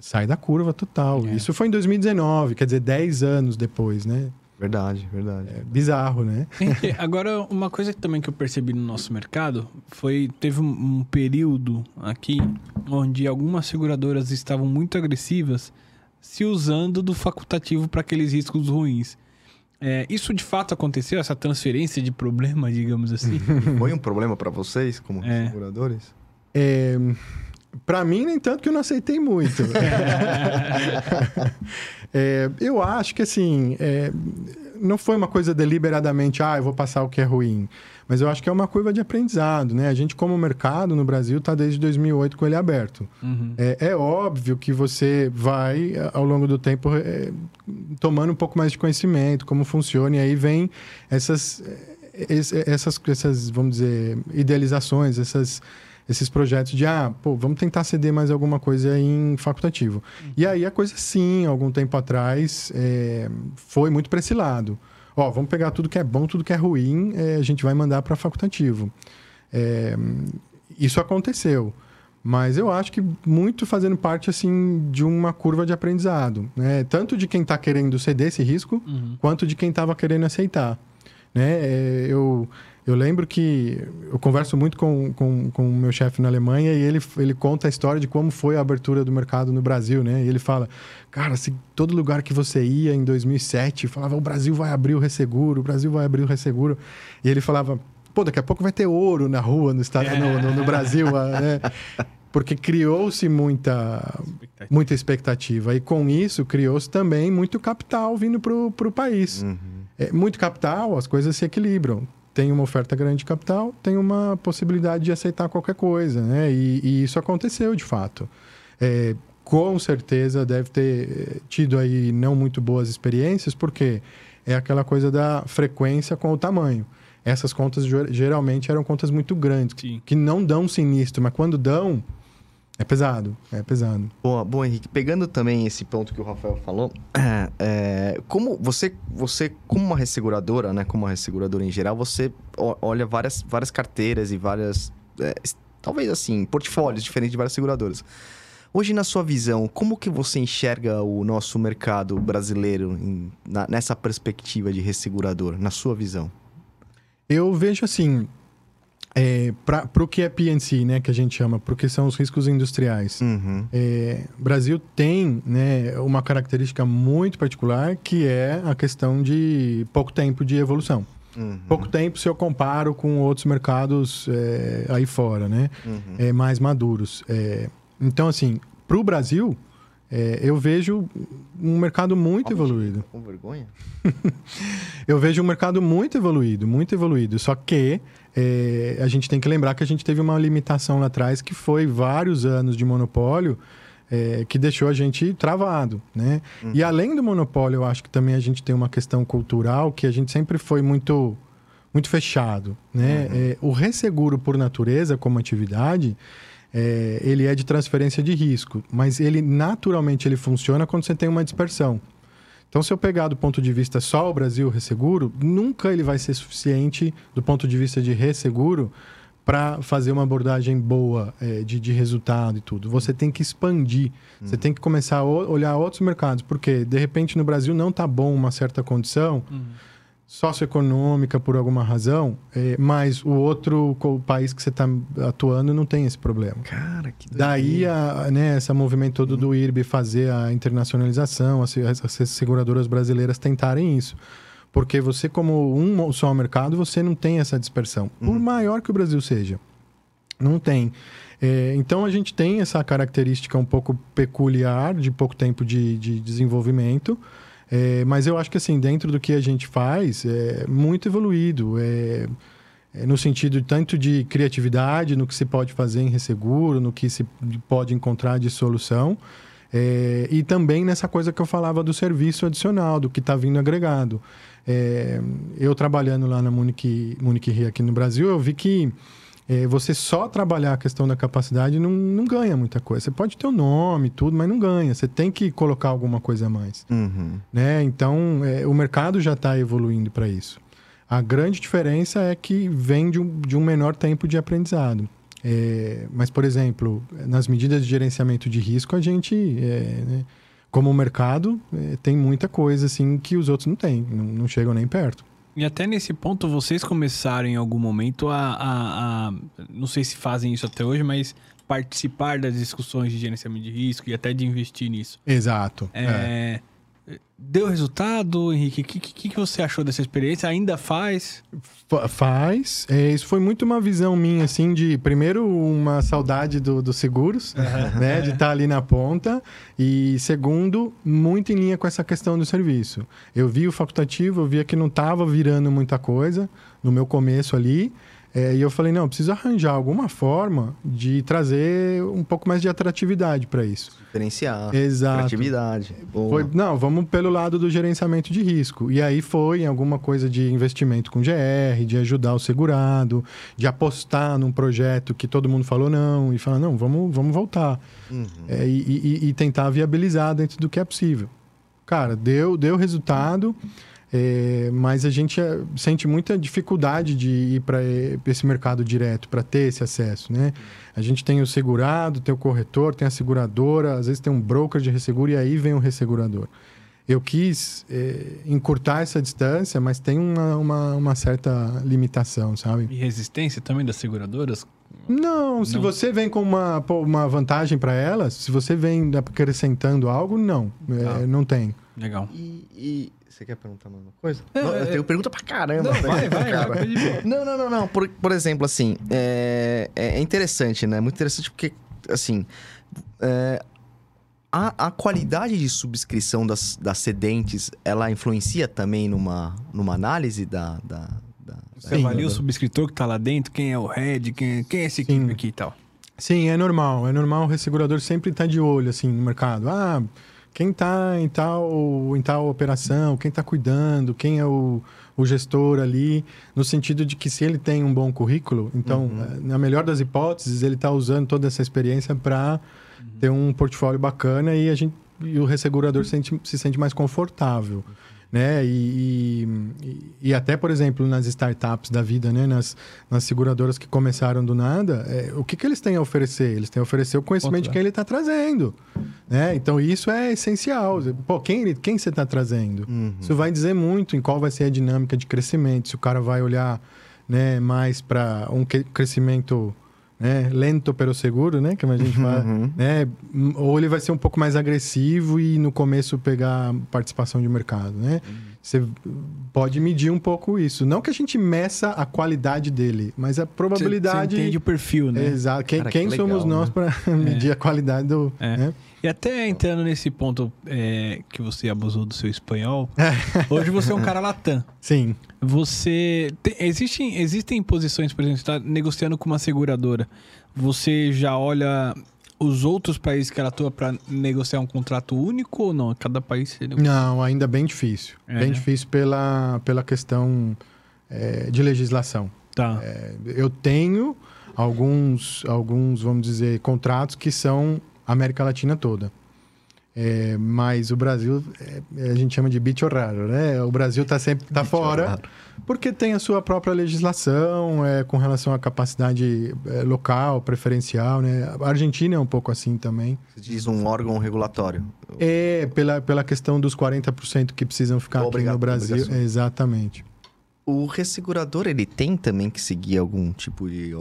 Sai da curva total. É. Isso foi em 2019, quer dizer, 10 anos depois, né? Verdade, verdade. É bizarro, né? Agora, uma coisa também que eu percebi no nosso mercado foi teve um, um período aqui onde algumas seguradoras estavam muito agressivas se usando do facultativo para aqueles riscos ruins. É, isso de fato aconteceu, essa transferência de problema, digamos assim? Foi um problema para vocês, como é. seguradores? É, para mim, nem tanto que eu não aceitei muito. é, eu acho que, assim, é, não foi uma coisa deliberadamente, ah, eu vou passar o que é ruim. Mas eu acho que é uma curva de aprendizado, né? A gente, como mercado no Brasil, está desde 2008 com ele aberto. Uhum. É, é, óbvio que você vai, ao longo do tempo, é, tomando um pouco mais de conhecimento, como funciona, e aí vem essas, essas, essas vamos dizer, idealizações, essas esses projetos de, ah, pô, vamos tentar ceder mais alguma coisa em facultativo. Uhum. E aí a coisa, sim, algum tempo atrás, é, foi muito para esse lado. Ó, vamos pegar tudo que é bom, tudo que é ruim, é, a gente vai mandar para facultativo. É, isso aconteceu. Mas eu acho que muito fazendo parte, assim, de uma curva de aprendizado. Né? Tanto de quem está querendo ceder esse risco, uhum. quanto de quem estava querendo aceitar. Né? Eu eu lembro que eu converso muito com, com, com o meu chefe na Alemanha e ele, ele conta a história de como foi a abertura do mercado no Brasil, né? E ele fala, cara, se todo lugar que você ia em 2007 falava o Brasil vai abrir o resseguro, o Brasil vai abrir o resseguro. E ele falava, pô, daqui a pouco vai ter ouro na rua no, estado, no, no, no Brasil, né? Porque criou-se muita, muita expectativa. E com isso, criou-se também muito capital vindo para o país. Uhum. É, muito capital, as coisas se equilibram tem uma oferta grande de capital, tem uma possibilidade de aceitar qualquer coisa, né? E, e isso aconteceu de fato. É, com certeza deve ter eh, tido aí não muito boas experiências, porque é aquela coisa da frequência com o tamanho. Essas contas geralmente eram contas muito grandes, Sim. que não dão sinistro, mas quando dão, É pesado, é pesado. Boa, boa, Henrique. Pegando também esse ponto que o Rafael falou, é, como você, você, como uma resseguradora, né? Como uma resseguradora em geral, você olha várias, várias carteiras e várias. é, talvez assim, portfólios diferentes de várias seguradoras. Hoje, na sua visão, como que você enxerga o nosso mercado brasileiro em- na- nessa perspectiva de ressegurador, na sua visão? Eu vejo assim, é, para o que é PNC, né, que a gente chama, porque são os riscos industriais. Uhum. É, o Brasil tem né, uma característica muito particular que é a questão de pouco tempo de evolução. Uhum. Pouco tempo se eu comparo com outros mercados é, aí fora, né? Uhum. É, mais maduros. É, então, assim, para o Brasil, é, eu vejo um mercado muito evoluído. Com vergonha? Eu vejo um mercado muito evoluído, muito evoluído. Só que é, a gente tem que lembrar que a gente teve uma limitação lá atrás que foi vários anos de monopólio é, que deixou a gente travado, né? E além do monopólio, eu acho que também a gente tem uma questão cultural que a gente sempre foi muito muito fechado, né? É, o resseguro por natureza como atividade é, ele é de transferência de risco, mas ele naturalmente ele funciona quando você tem uma dispersão. Então, se eu pegar do ponto de vista só o Brasil resseguro, nunca ele vai ser suficiente do ponto de vista de resseguro para fazer uma abordagem boa é, de, de resultado e tudo. Você tem que expandir, você tem que começar a olhar outros mercados, porque de repente no Brasil não está bom uma certa condição socioeconômica por alguma razão, é, mas o outro co- país que você está atuando não tem esse problema. Cara, que Daí, a, né, esse movimento todo do IRB fazer a internacionalização, as, as seguradoras brasileiras tentarem isso. Porque você, como um só mercado, você não tem essa dispersão. Por maior que o Brasil seja. Não tem. É, então, a gente tem essa característica um pouco peculiar de pouco tempo de, de desenvolvimento. É, mas eu acho que, assim, dentro do que a gente faz, é muito evoluído. É, é, no sentido tanto de criatividade, no que se pode fazer em resseguro, no que se pode encontrar de solução, é, e também nessa coisa que eu falava do serviço adicional, do que está vindo agregado. É, eu trabalhando lá na Munich, Munich Re aqui no Brasil, eu vi que é, você só trabalhar a questão da capacidade não, não ganha muita coisa. Você pode ter o nome e tudo, mas não ganha. Você tem que colocar alguma coisa a mais Uhum. né? Então, é, o mercado já está evoluindo para isso. A grande diferença é que vem de um, de um menor tempo de aprendizado. É, mas, por exemplo, nas medidas de gerenciamento de risco, a gente, é, né, como mercado, é, tem muita coisa assim que os outros não têm, não, não chegam nem perto. E até nesse ponto, vocês começaram em algum momento a, a- a- Não sei se fazem isso até hoje, mas participar das discussões de gerenciamento de risco e até de investir nisso. Exato. é. É, Deu resultado, Henrique? O que, que, que você achou dessa experiência? Ainda faz? Fa- Faz. É, isso foi muito uma visão minha, assim, de primeiro uma saudade do- dos seguros, né? De estar ali na ponta. E segundo, muito em linha com essa questão do serviço. Eu vi o facultativo, eu via que não estava virando muita coisa no meu começo ali. É, e eu falei, não, eu preciso arranjar alguma forma de trazer um pouco mais de atratividade para isso. Diferenciar. Exato. Criatividade. Boa. Foi, não, vamos pelo lado do gerenciamento de risco. E aí foi em alguma coisa de investimento com GR, de ajudar o segurado, de apostar num projeto que todo mundo falou não, e falar, não, vamos, vamos voltar. Uhum. É, e, e- e tentar viabilizar dentro do que é possível. Cara, deu, deu resultado, é, mas a gente é, sente muita dificuldade de ir para esse mercado direto, para ter esse acesso, né? A gente tem o segurado, tem o corretor, tem a seguradora, às vezes tem um broker de resseguro e aí vem o ressegurador. Eu quis é, encurtar essa distância, mas tem uma, uma, uma certa limitação, sabe? E resistência também das seguradoras? Não, se Não. você vem com uma, pô, uma vantagem para elas, se você vem acrescentando algo, não. É, Tá. Não tem. Legal. E, e- Você quer perguntar mais uma coisa? É, não, é, eu tenho pergunta pra caramba. Não, vai, velho, vai, cara. vai, de boa. Não, não, não, não. Por, por exemplo, assim, é, é interessante, né? Muito interessante porque, assim, é, a, a qualidade de subscrição das, das sedentes, ela influencia também numa, numa análise da... da, da- Você Sim. avalia o subscritor que tá lá dentro, quem é o head, quem, quem é equipe Sim. aqui e tal. Sim, é normal. É normal o ressegurador sempre estar de olho, assim, no mercado. Ah, quem está em tal, em tal operação, quem está cuidando, quem é o, o gestor ali, no sentido de que se ele tem um bom currículo, então, uhum. na melhor das hipóteses, ele está usando toda essa experiência para uhum. ter um portfólio bacana e a gente e o ressegurador se sente, se sente mais confortável né? E, e, e, até, por exemplo, nas startups da vida, né? Nas, nas seguradoras que começaram do nada, é, o que, que eles têm a oferecer? Eles têm a oferecer o conhecimento Outra. de quem ele está trazendo, né? Então, isso é essencial. Pô, quem, quem você está trazendo? Uhum. Isso vai dizer muito em qual vai ser a dinâmica de crescimento. Se o cara vai olhar né, mais para um crescimento né? Lento pelo seguro, né? Que a gente fala, uhum. né? Ou ele vai ser um pouco mais agressivo e no começo pegar participação de mercado, né? Uhum. Você pode medir um pouco isso. Não que a gente meça a qualidade dele, mas a probabilidade... Você entende o perfil, né? Exato. Quem, Cara, quem que somos legal, nós né? para medir é. a qualidade do... É. Né? E até entrando nesse ponto é, que você abusou do seu espanhol, hoje você é um cara latam. Sim. Você. Tem, existem, existem posições, por exemplo, você está negociando com uma seguradora. Você já olha os outros países que ela atua para negociar um contrato único ou não? Cada país você Não, ainda bem difícil. É, bem né? difícil pela, pela questão é, de legislação. Tá. É, eu tenho alguns, alguns, vamos dizer, contratos que são América Latina toda. É, mas o Brasil, é, a gente chama de bicho raro, né? O Brasil está sempre tá fora, raro. porque tem a sua própria legislação é, com relação à capacidade é, local, preferencial, né? A Argentina é um pouco assim também. Você diz um órgão regulatório. É, pela, pela questão dos 40% que precisam ficar Obrigado, aqui no Brasil. Exatamente. O ressegurador, ele tem também que seguir algum tipo de...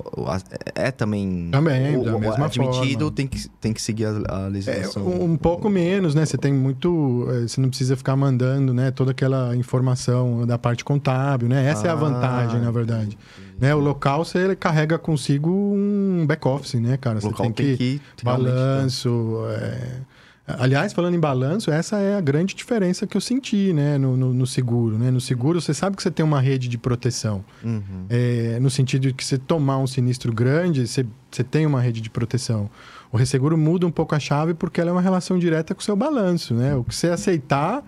É também... Também, o, da mesma admitido, forma. tem que, tem que seguir a, a legislação. É, um pouco menos, né? Você tem muito... É, você não precisa ficar mandando né, toda aquela informação da parte contábil, né? Essa ah, é a ah, vantagem, na verdade. Né? O local, você carrega consigo um back-office, né, cara? Você tem, tem, que... que balanço... É Aliás, falando em balanço, essa é a grande diferença que eu senti né, no, no, no seguro. Né? No seguro, você sabe que você tem uma rede de proteção. Uhum. É, no sentido de que você tomar um sinistro grande, você, você tem uma rede de proteção. O resseguro muda um pouco a chave porque ela é uma relação direta com o seu balanço. Né? O que você aceitar,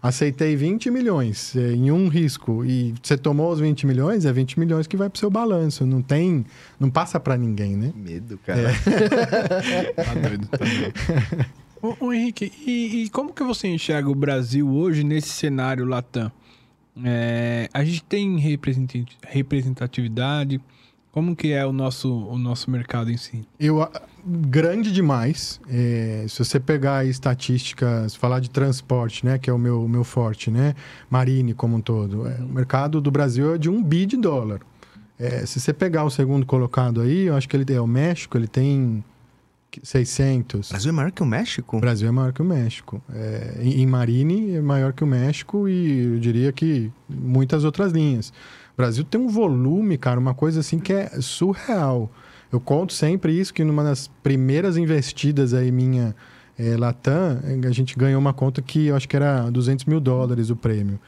aceitei 20 milhões é, em um risco e você tomou os 20 milhões, é 20 milhões que vai para o seu balanço. Não tem, não passa para ninguém, né? Medo, cara. É. tá doido, tá doido. Ô, Henrique, e, e, como que você enxerga o Brasil hoje nesse cenário Latam? É, a gente tem representatividade? Como que é o nosso, o nosso mercado em si? Eu, grande demais. É, se você pegar estatísticas, falar de transporte, né, que é o meu, meu forte, né, marine como um todo, é, o mercado do Brasil é de um bi de dólar. É, se você pegar o segundo colocado aí, eu acho que ele é o México, ele tem 600. O Brasil é maior que o México? O Brasil é maior que o México. É, em, em Marine é maior que o México e eu diria que muitas outras linhas. O Brasil tem um volume, cara, uma coisa assim que é surreal. Eu conto sempre isso, que numa das primeiras investidas aí minha é, Latam, a gente ganhou uma conta que eu acho que era 200 mil dólares o prêmio.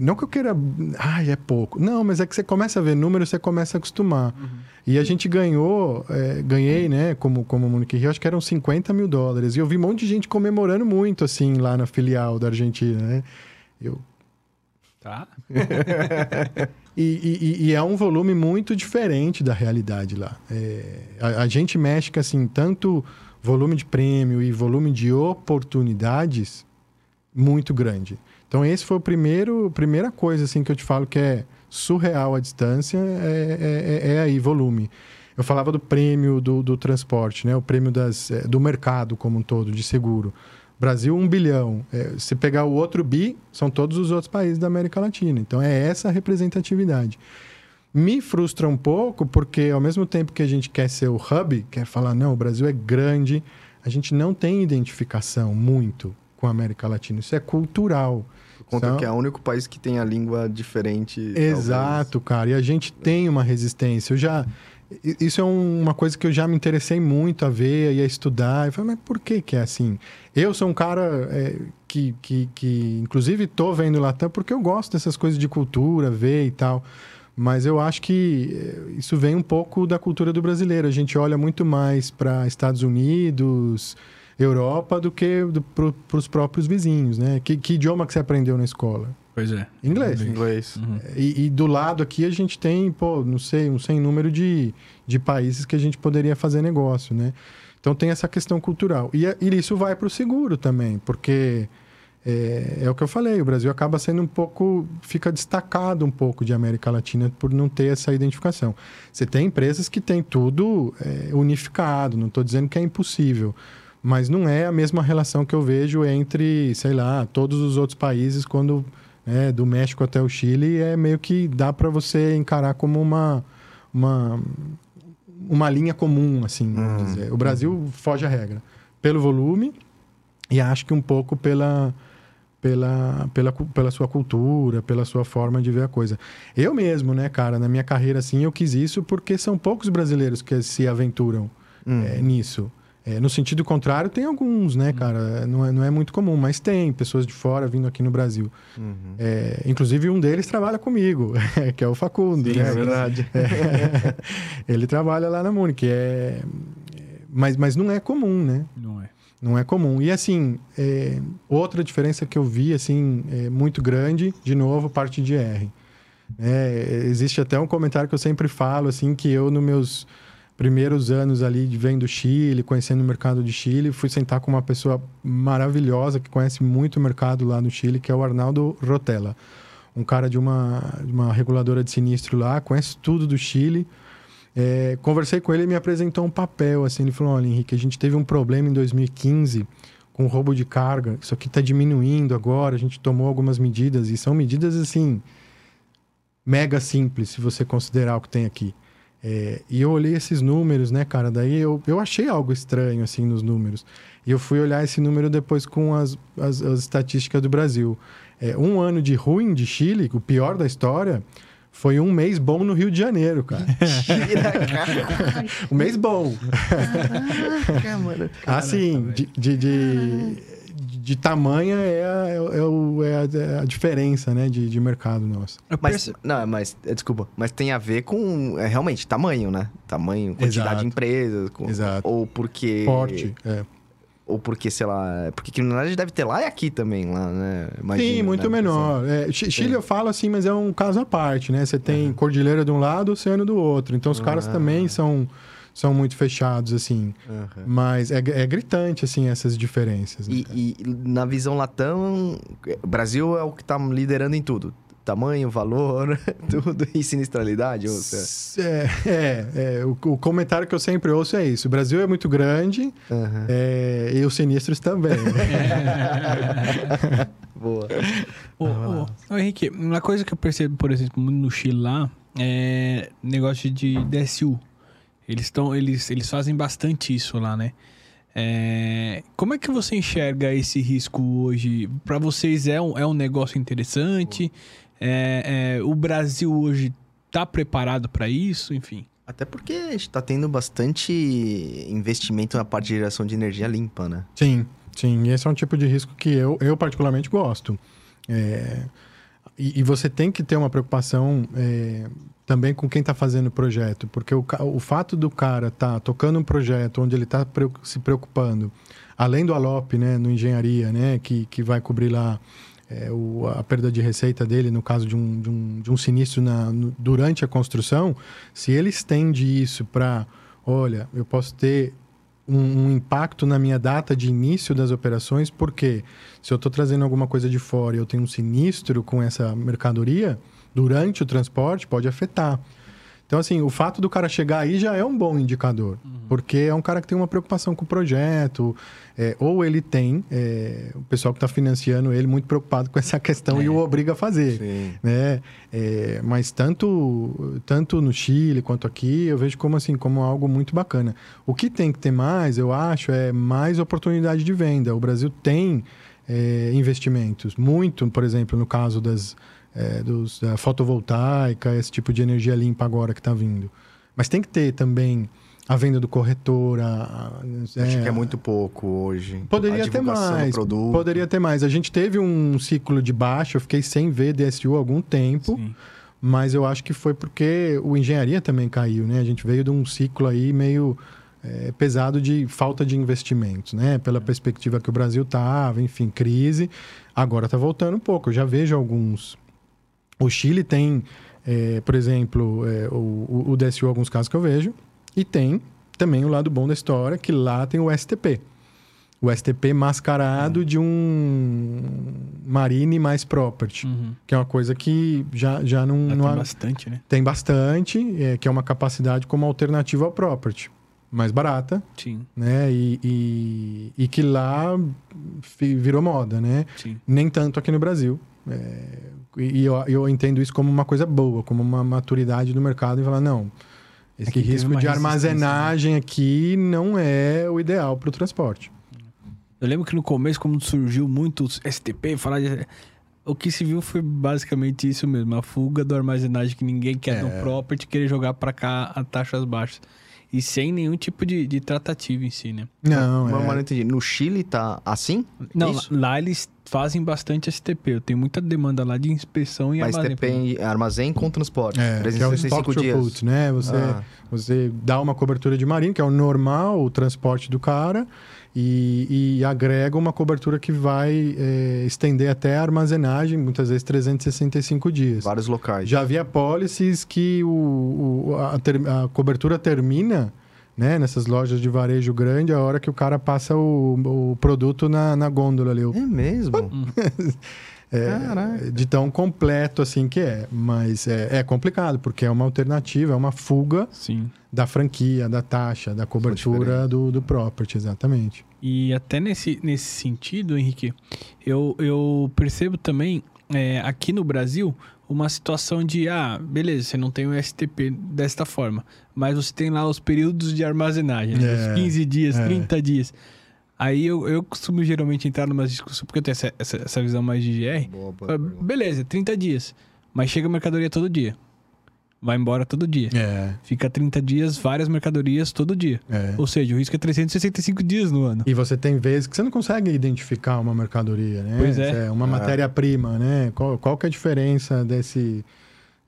Não que eu queira. Ai, é pouco. Não, mas é que você começa a ver números, você começa a acostumar. Uhum. E a gente ganhou, é, ganhei, né, como, como Munique Rio, acho que eram 50 mil dólares. E eu vi um monte de gente comemorando muito, assim, lá na filial da Argentina, né? Eu. Tá. e, e, e, é um volume muito diferente da realidade lá. É, a, a gente mexe, assim, tanto volume de prêmio e volume de oportunidades muito grande. Então, esse foi o primeiro, primeira coisa assim que eu te falo que é surreal a distância, é, é, é aí, volume. Eu falava do prêmio do, do transporte, né? o prêmio das, é, do mercado como um todo, de seguro. Brasil, um bilhão. É, se pegar o outro bi, são todos os outros países da América Latina. Então, é essa a representatividade. Me frustra um pouco, porque ao mesmo tempo que a gente quer ser o hub, quer falar, não, o Brasil é grande, a gente não tem identificação muito com a América Latina. Isso é cultural. Conta então, que é o único país que tem a língua diferente. Exato, talvez. cara. E a gente tem uma resistência. Eu já. Isso é uma coisa que eu já me interessei muito a ver e a estudar. Eu falei, mas por que, que é assim? Eu sou um cara é, que, que, que, inclusive, tô vendo Latam porque eu gosto dessas coisas de cultura, ver e tal. Mas eu acho que é, isso vem um pouco da cultura do brasileiro. A gente olha muito mais para Estados Unidos, Europa do que para os próprios vizinhos, né? Que, que, idioma que você aprendeu na escola? Pois é. Inglês. Inglês. Uhum. E, e do lado aqui a gente tem, pô, não sei, um sem número de, de países que a gente poderia fazer negócio, né? Então tem essa questão cultural. E, e isso vai para o seguro também, porque é, é, o que eu falei, o Brasil acaba sendo um pouco, fica destacado um pouco de América Latina por não ter essa identificação. Você tem empresas que têm tudo é, unificado, não estou dizendo que é impossível, mas não é a mesma relação que eu vejo entre, sei lá, todos os outros países quando né, do México até o Chile é meio que dá para você encarar como uma, uma uma linha comum, assim, dizer. O Brasil foge à regra pelo volume e acho que um pouco pela, pela, pela, pela sua cultura, pela sua forma de ver a coisa. Eu mesmo, né, cara, na minha carreira, assim, eu quis isso porque são poucos brasileiros que se aventuram Hum. é, nisso. É, no sentido contrário, tem alguns, né, cara? Não é, não é muito comum, mas tem pessoas de fora vindo aqui no Brasil. Uhum. É, inclusive, um deles trabalha comigo, que é o Facundo. Sim, né? é verdade. É. ele trabalha lá na Munic. É... Mas, mas não é comum, né? Não é. Não é comum. E assim, é, outra diferença que eu vi, assim, é muito grande, de novo, parte de R. É, existe até um comentário que eu sempre falo, assim, que eu, nos meus primeiros anos ali de vendo Chile, conhecendo o mercado de Chile, fui sentar com uma pessoa maravilhosa que conhece muito o mercado lá no Chile, que é o Arnaldo Rotella. Um cara de uma, de uma reguladora de sinistro lá, conhece tudo do Chile. É, conversei com ele e me apresentou um papel, assim, ele falou, olha, Henrique, a gente teve um problema em 2015 com roubo de carga, isso aqui está diminuindo agora, a gente tomou algumas medidas, e são medidas, assim, mega simples, se você considerar o que tem aqui. É, e eu olhei esses números, né, cara, daí eu, eu achei algo estranho, assim, nos números. E eu fui olhar esse número depois com as, as, as estatísticas do Brasil. É, um ano de ruim de Chile, o pior da história, foi um mês bom no Rio de Janeiro, cara. Tira, cara. um mês bom. Caraca, mano. Assim, de, de, de, de tamanha é a, é, o- é a, é a diferença, né, de, de mercado nosso. Mas, perce- não, mas, é, desculpa, mas tem a ver com, é, realmente, tamanho, né? Tamanho, quantidade Exato. de empresas. com- Exato. Ou porque... Porte, é. Ou porque, sei lá, porque criminalidade deve ter lá e aqui também, lá, né? Imagino, Sim, muito né? menor. É, Chi- Chile eu falo assim, mas é um caso à parte, né? Você tem cordilheira de um lado, oceano do outro. Então os caras Ah. também são, são muito fechados, assim. Aham. Mas é, é gritante, assim, essas diferenças. né, E, e na visão Latam, o Brasil é o que tá liderando em tudo. Tamanho, valor, tudo e sinistralidade. Ou seja, É, é, é, o, o comentário que eu sempre ouço é isso. O Brasil é muito grande Aham. é, e os sinistros também. Boa. Ô, ô, ô, Henrique, uma coisa que eu percebo, por exemplo, no Chile lá, é negócio de DSU. Eles, tão, eles, eles fazem bastante isso lá, né? É, como é que você enxerga esse risco hoje? Para vocês é um, é um negócio interessante? É, é, o Brasil hoje tá preparado para isso? Enfim. Até porque a gente tá tendo bastante investimento na parte de geração de energia limpa, né? Sim, sim. E esse é um tipo de risco que eu, eu particularmente gosto. É, e, e você tem que ter uma preocupação é, também com quem está fazendo o projeto, porque o, o fato do cara estar tocando um projeto onde ele está se preocupando, além do ALOP, né, no engenharia, né, que, que vai cobrir lá é, o- a perda de receita dele no caso de um, de um, de um sinistro na, no- durante a construção, se ele estende isso para, olha, eu posso ter um, um impacto na minha data de início das operações, porque se eu estou trazendo alguma coisa de fora e eu tenho um sinistro com essa mercadoria, durante o transporte pode afetar. Então, assim, o fato do cara chegar aí já é um bom indicador, porque é um cara que tem uma preocupação com o projeto, é, ou ele tem é, o pessoal que está financiando ele muito preocupado com essa questão e o obriga a fazer Sim. né? É, mas tanto tanto no Chile quanto aqui eu vejo como assim como algo muito bacana. O que tem que ter mais, eu acho, é mais oportunidade de venda. O Brasil tem é, investimentos, muito, por exemplo, no caso das é, dos, da fotovoltaica, esse tipo de energia limpa agora que está vindo. Mas tem que ter também a venda do corretor. A, a- Acho é, que é muito pouco hoje. Poderia A ter mais. Poderia ter mais. A gente teve um ciclo de baixa, eu fiquei sem ver DSU há algum tempo, Sim. mas eu acho que foi porque o engenharia também caiu, né? A gente veio de um ciclo aí meio é, pesado de falta de investimentos, né? Pela perspectiva que o Brasil estava, enfim, crise. Agora está voltando um pouco. Eu já vejo alguns. O Chile tem, é, por exemplo, é, o, o DSU, alguns casos que eu vejo, e tem também o lado bom da história, que lá tem o STP o STP mascarado uhum. de um Marine mais property, uhum. que é uma coisa que já, já não, já não tem há... bastante, né? Tem bastante, é, que é uma capacidade como alternativa ao property, mais barata, Sim. né? E, e, e que lá virou moda, né? Sim. Nem tanto aqui no Brasil. É, e eu, eu entendo isso como uma coisa boa, como uma maturidade do mercado e falar, não, esse é risco de armazenagem aqui não é o ideal para o transporte. Eu lembro que no começo, quando surgiu muito STP, falar de... O que se viu foi basicamente isso mesmo, a fuga do armazenagem que ninguém quer é. no property, querer jogar para cá a taxas baixas. E sem nenhum tipo de, de tratativa em si, né? Não, Mas, é... não entendi. No Chile tá assim? Não, lá, lá, eles fazem bastante STP. Eu tenho muita demanda lá de inspeção e Mas armazém. STP em armazém com transporte. É, 365 que é o dias. né? Você, ah. você dá uma cobertura de marinho, que é o normal, o transporte do cara e, e agrega uma cobertura que vai é, estender até a armazenagem, muitas vezes 365 dias. Vários locais. Já havia policies que o, o a, ter, a, cobertura termina né, nessas lojas de varejo grande a hora que o cara passa o, o produto na, na gôndola ali. É mesmo? É, de tão completo assim que é. Mas é, é, complicado, porque é uma alternativa, é uma fuga Sim. da franquia, da taxa, da cobertura do, do property, exatamente. E até nesse, nesse sentido, Henrique, eu, eu percebo também é, aqui no Brasil uma situação de, ah, beleza, você não tem o STP desta forma, mas você tem lá os períodos de armazenagem, né? os 15 dias, é. 30 dias. Aí eu, eu costumo geralmente entrar numa discussão, porque eu tenho essa, essa, essa visão mais de GR. Boa, boa, boa. Beleza, 30 dias. Mas chega mercadoria todo dia. Vai embora todo dia. É. Fica 30 dias, várias mercadorias todo dia. É. Ou seja, o risco é 365 dias no ano. E você tem vezes que você não consegue identificar uma mercadoria, né? Pois é. é uma matéria-prima, né? Qual, qual que é a diferença desse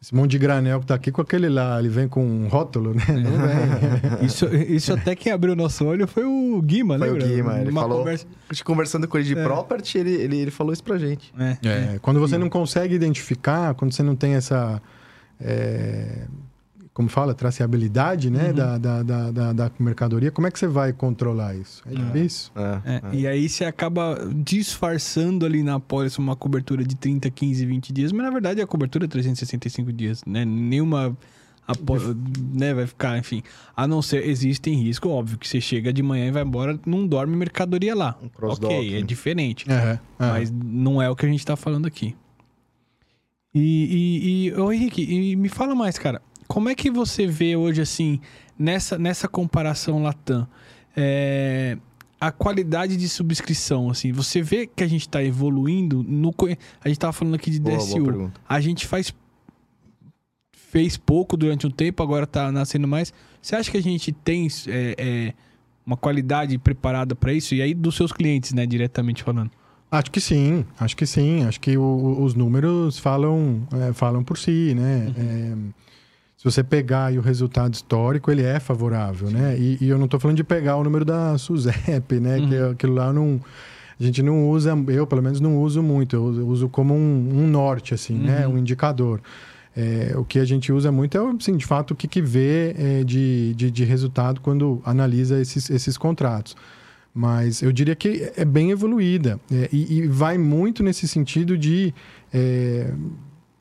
esse monte de granel que tá aqui com aquele lá, ele vem com um rótulo, né? Não vem. isso, isso até quem abriu o nosso olho foi o Guima, foi lembra? o Guima, ele Uma falou... Conversa... Conversando com ele de é. property, ele, ele, ele falou isso pra gente. É. é. Quando você não consegue identificar, quando você não tem essa... É como fala, traceabilidade né, uhum. da, da, da, da, mercadoria, como é que você vai controlar isso? É, é. difícil. É, é, e aí você acaba disfarçando ali na pólice uma cobertura de 30, 15, 20 dias, mas na verdade a cobertura é 365 dias, né? Nenhuma... né, vai ficar, enfim. A não ser, existem risco, óbvio, que você chega de manhã e vai embora, não dorme mercadoria lá. Um ok, é diferente. Mas não é o que a gente tá falando aqui. E, e, e ô Henrique, e me fala mais, cara. Como é que você vê hoje, assim, nessa, nessa comparação Latam, é, a qualidade de subscrição, assim, você vê que a gente está evoluindo no... A gente estava falando aqui de boa, DSU. Boa a gente faz... Fez pouco durante um tempo, agora está nascendo mais. Você acha que a gente tem é, é, uma qualidade preparada para isso? E aí dos seus clientes, né, diretamente falando? Acho que sim, acho que sim. Acho que o, os números falam, é, falam por si, né? Uhum. É, você pegar o resultado histórico, ele é favorável, né? E, e eu não estou falando de pegar o número da SUSEP, né? Uhum. Que aquilo lá não... A gente não usa, eu pelo menos não uso muito, eu uso como um, um norte, assim, né? uhum. né? Um indicador. É, o que a gente usa muito é, assim, de fato, o que, que vê é, de, de, de, resultado quando analisa esses, esses contratos. Mas eu diria que é bem evoluída é, e, e, vai muito nesse sentido de é,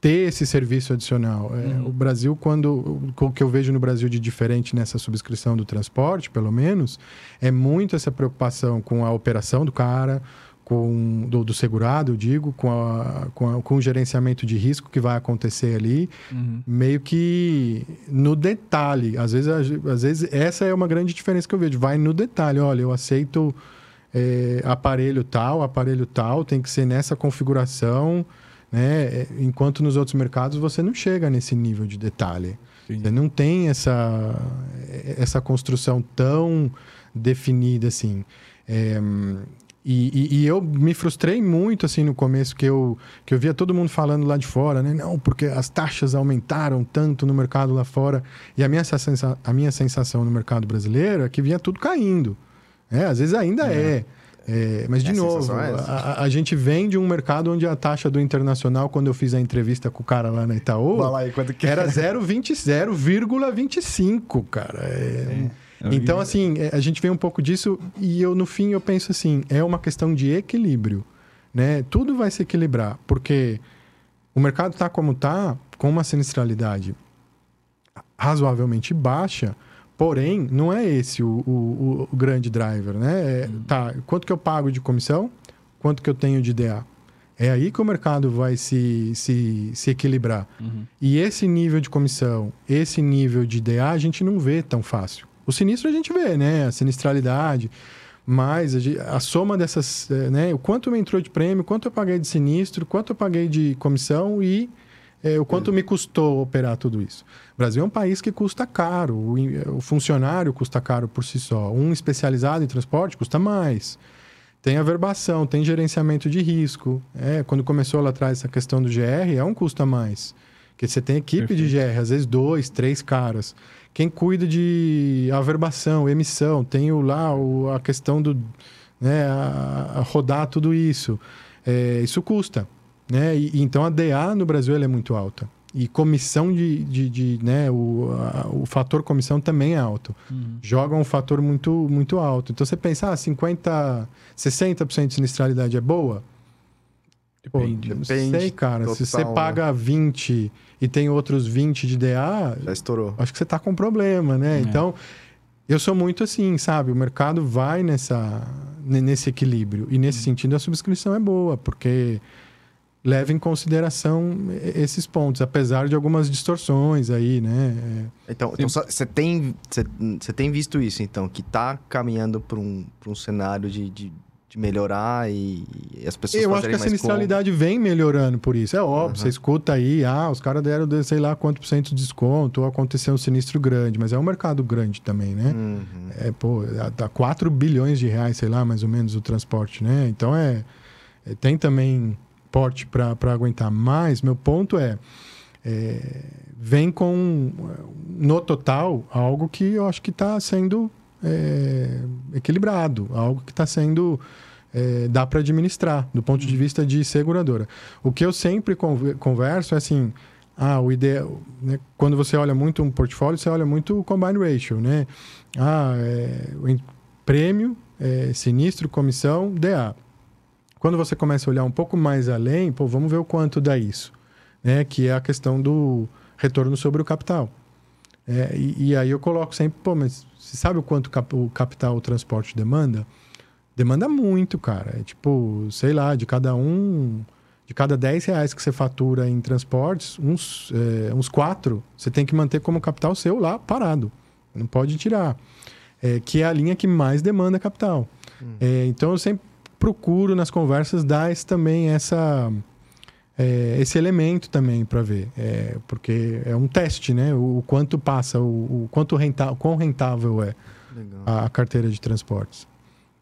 ter esse serviço adicional. É, uhum. O Brasil, quando o que eu vejo no Brasil de diferente nessa subscrição do transporte, pelo menos, é muito essa preocupação com a operação do cara, com do, do segurado, eu digo, com, a, com, a, com, o gerenciamento de risco que vai acontecer ali, uhum. meio que no detalhe. Às vezes, às vezes, essa é uma grande diferença que eu vejo. Vai no detalhe. Olha, eu aceito é, aparelho tal, aparelho tal, tem que ser nessa configuração né? É, enquanto nos outros mercados você não chega nesse nível de detalhe. Sim. Você não tem essa, essa construção tão definida assim. É, E, e, e, eu me frustrei muito, assim, no começo, que eu, que eu via todo mundo falando lá de fora, né? Não, porque as taxas aumentaram tanto no mercado lá fora. E a minha, sensação, a minha sensação no mercado brasileiro é que vinha tudo caindo. É, às vezes ainda é. é. É mas, de é novo, a, a, gente vem de um mercado onde a taxa do internacional, quando eu fiz a entrevista com o cara lá na Itaú, aí, que... era 0,25, cara. É... é. Então, assim, é, a gente vê um pouco disso e eu, no fim, eu penso assim, é uma questão de equilíbrio, né? Tudo vai se equilibrar, porque o mercado está como está, com uma sinistralidade razoavelmente baixa, porém, não é esse o, o, o grande driver, né? É, tá, quanto que eu pago de comissão, quanto que eu tenho de DA. É aí que o mercado vai se, se, se equilibrar. Uhum. E esse nível de comissão, esse nível de DA, a gente não vê tão fácil. O sinistro a gente vê, né? A sinistralidade. Mas a, a soma dessas, é, né? O quanto me entrou de prêmio, quanto eu paguei de sinistro, quanto eu paguei de comissão e é, o quanto me custou operar tudo isso. O Brasil é um país que custa caro. O, funcionário custa caro por si só. Um especializado em transporte custa mais. Tem averbação, tem gerenciamento de risco. É, quando começou lá atrás essa questão do GR, é um custo a mais. Porque você tem equipe Perfeito. de GR, às vezes dois, três caras. Quem cuida de averbação, emissão, tem o, lá o, a questão do. Né, a, a rodar tudo isso. É, isso custa. Né? E, então a DA no Brasil é muito alta. E comissão de. de, de né, o, a, o fator comissão também é alto. Uhum. Joga um fator muito, muito alto. Então você pensa, ah, 50%, 60% de sinistralidade é boa? Depende. Pô, não Depende, sei, cara. Total, Se você né? paga 20 e tem outros 20 de DA, já estourou. Acho que você está com problema, né? É. Então, eu sou muito assim, sabe? O mercado vai nessa, nesse equilíbrio. E nesse hum. sentido, a subscrição é boa, porque leva em consideração esses pontos, apesar de algumas distorções aí, né? Então, então você tem, você tem visto isso, então, que está caminhando para um, um cenário de, de de melhorar e, e as pessoas Eu acho que a sinistralidade com... vem melhorando por isso. É óbvio, uhum. você escuta aí, ah, os caras deram sei lá quanto por cento de desconto, ou aconteceu um sinistro grande, mas é um mercado grande também, né? Uhum. É, pô, dá 4 bilhões de reais, sei lá, mais ou menos o transporte, né? Então é, é tem também porte para aguentar. Mas meu ponto é, é, vem com, no total, algo que eu acho que está sendo é, equilibrado, algo que está sendo é, dá para administrar do ponto de uhum. vista de seguradora. O que eu sempre converso é assim, ah, o ideal, né, quando você olha muito um portfólio, você olha muito o combine ratio, né? Ah, é, prêmio, é, sinistro, comissão, DA. Quando você começa a olhar um pouco mais além, pô, vamos ver o quanto dá isso, né? Que é a questão do retorno sobre o capital. É, e, e, aí eu coloco sempre, pô, mas você sabe o quanto cap, o capital o transporte demanda? Demanda muito, cara. É tipo, sei lá, de cada um. De cada 10 reais que você fatura em transportes, uns, é, uns quatro você tem que manter como capital seu lá parado. Não pode tirar. É, que é a linha que mais demanda capital. Hum. É, então eu sempre procuro nas conversas dar esse, também essa, é, esse elemento também para ver. É, porque é um teste, né? O, o quanto passa, o, o quanto rentável, quão rentável é a, a, carteira de transportes.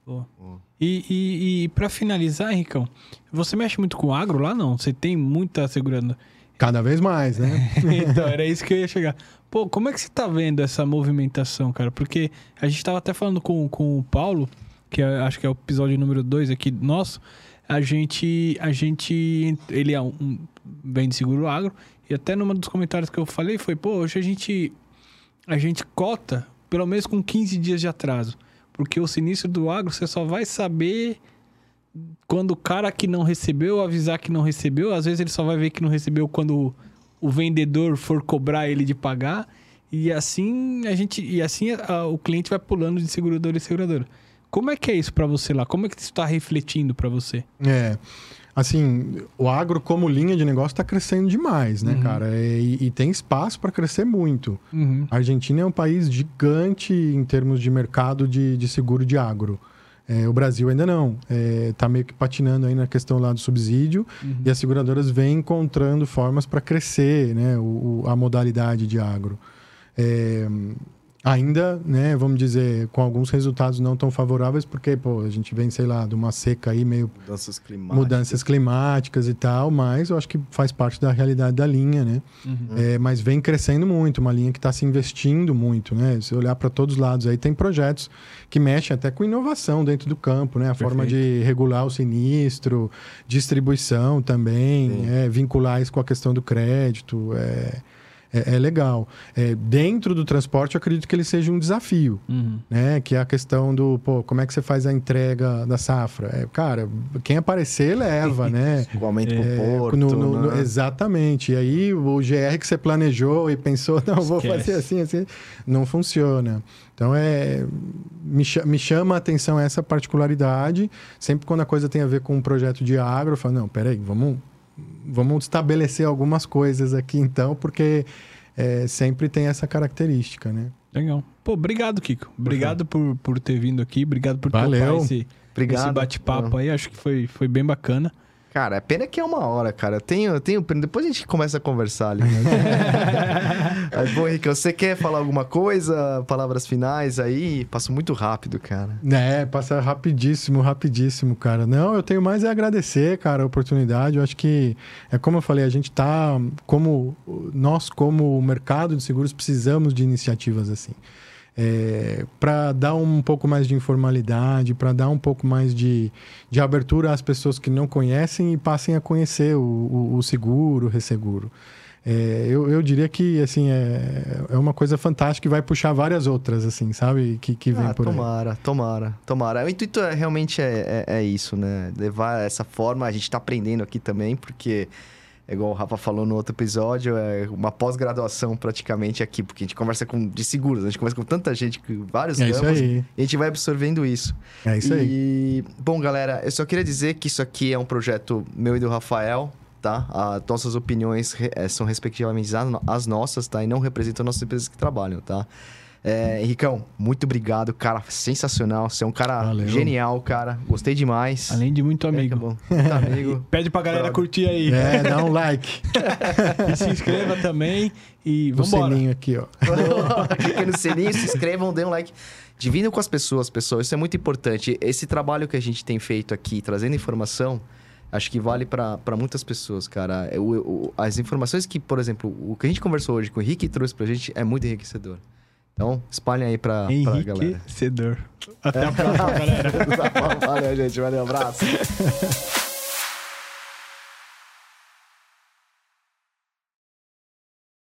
Boa. Boa. E, e, e para finalizar, Henricão, você mexe muito com agro lá, não? Você tem muita segurando. Cada vez mais, né? então, era isso que eu ia chegar. Pô, como é que você tá vendo essa movimentação, cara? Porque a gente tava até falando com, com o Paulo, que é, acho que é o episódio número 2 aqui nosso a gente, a gente, ele é um, bem de seguro agro e até numa dos comentários que eu falei foi, pô, hoje a gente, a gente cota pelo menos com 15 dias de atraso, porque o sinistro do agro você só vai saber quando o cara que não recebeu avisar que não recebeu, às vezes ele só vai ver que não recebeu quando o vendedor for cobrar ele de pagar. E assim a gente e assim a, o cliente vai pulando de seguradora em seguradora. Como é que é isso para você lá? Como é que isso está refletindo para você? É. Assim, o agro como linha de negócio está crescendo demais, né, uhum. cara? É, e, e, tem espaço para crescer muito. Uhum. A Argentina é um país gigante em termos de mercado de, de seguro de agro. É, o Brasil ainda não. Está é, meio que patinando aí na questão lá do subsídio uhum. e as seguradoras vêm encontrando formas para crescer né, o, a modalidade de agro. É, ainda, né, vamos dizer, com alguns resultados não tão favoráveis, porque, pô, a gente vem, sei lá, de uma seca aí meio Mudanças climáticas. mudanças climáticas e tal, mas eu acho que faz parte da realidade da linha, né? É, mas vem crescendo muito, uma linha que está se investindo muito, né? Se olhar para todos os lados aí, tem projetos que mexem até com inovação dentro do campo, né? A forma de regular o sinistro, distribuição também, é, vincular isso com a questão do crédito, é, é, é legal. É, dentro do transporte, eu acredito que ele seja um desafio Uhum. né? Que é a questão do, pô, como é que você faz a entrega da safra? É, cara, quem aparecer leva, né? Igualmente É, pro porto, no- no- no- né? exatamente. E aí o GR que você planejou e pensou, não, vou Esquece. fazer assim, assim, não funciona. Então é me, me chama a atenção essa particularidade. Sempre quando a coisa tem a ver com um projeto de agro, eu falo, não, peraí, vamos, vamos estabelecer algumas coisas aqui então, porque é, sempre tem essa característica, né? Legal. Pô, obrigado, Kiko. Obrigado por, por ter vindo aqui. Obrigado por Valeu. topar esse, Obrigado. esse bate-papo aí. Acho que foi, foi bem bacana. Cara, é pena que é uma hora, cara. Eu tenho, eu tenho pena. Depois a gente começa a conversar ali. Né? Mas, bom, Henrique, você quer falar alguma coisa? Palavras finais aí? Passo muito rápido, cara. É, passa rapidíssimo, rapidíssimo, cara. Não, eu tenho mais é agradecer, cara, a oportunidade. Eu acho que, é como eu falei, a gente tá, como nós, como mercado de seguros, precisamos de iniciativas assim. É, para dar um pouco mais de informalidade, para dar um pouco mais de, de abertura às pessoas que não conhecem e passem a conhecer o, o, o seguro, o resseguro. É, eu, eu diria que assim é, é uma coisa fantástica e vai puxar várias outras, assim, sabe? Que, que vem Ah, por aí. tomara, tomara, tomara. O intuito é, realmente é, é, é isso, né? Levar essa forma, a gente tá aprendendo aqui também, porque, é igual o Rafa falou no outro episódio, é uma pós-graduação praticamente aqui, porque a gente conversa com, de seguros, a gente conversa com tanta gente, com vários É ramos, aí. e a gente vai absorvendo isso. É isso aí. E, bom, galera, eu só queria dizer que isso aqui é um projeto meu e do Rafael, tá? As nossas opiniões re- eh, são respectivamente as no- as nossas, tá? E não representam nossas empresas que trabalham, tá? É, Henricão, muito obrigado, cara. Sensacional. Você é um cara Valeu. genial, cara. Gostei demais. Além de muito É, amigo. bom. Muito amigo. Pede pra galera Droga. curtir aí. É, dá um like. E se inscreva também. E No vambora. sininho aqui, ó. Cliquem no sininho, se inscrevam, dêem um like. Dividam com as pessoas, pessoal. Isso é muito importante. Esse trabalho que a gente tem feito aqui, trazendo informação, acho que vale para muitas pessoas, cara. É, O- o- as informações que, por exemplo, o que a gente conversou hoje, que o Henrique trouxe pra gente, é muito enriquecedor. Então, espalhem aí pra, pra galera. Enriquecedor. Até a próxima, galera. Valeu, gente. Valeu, abraço.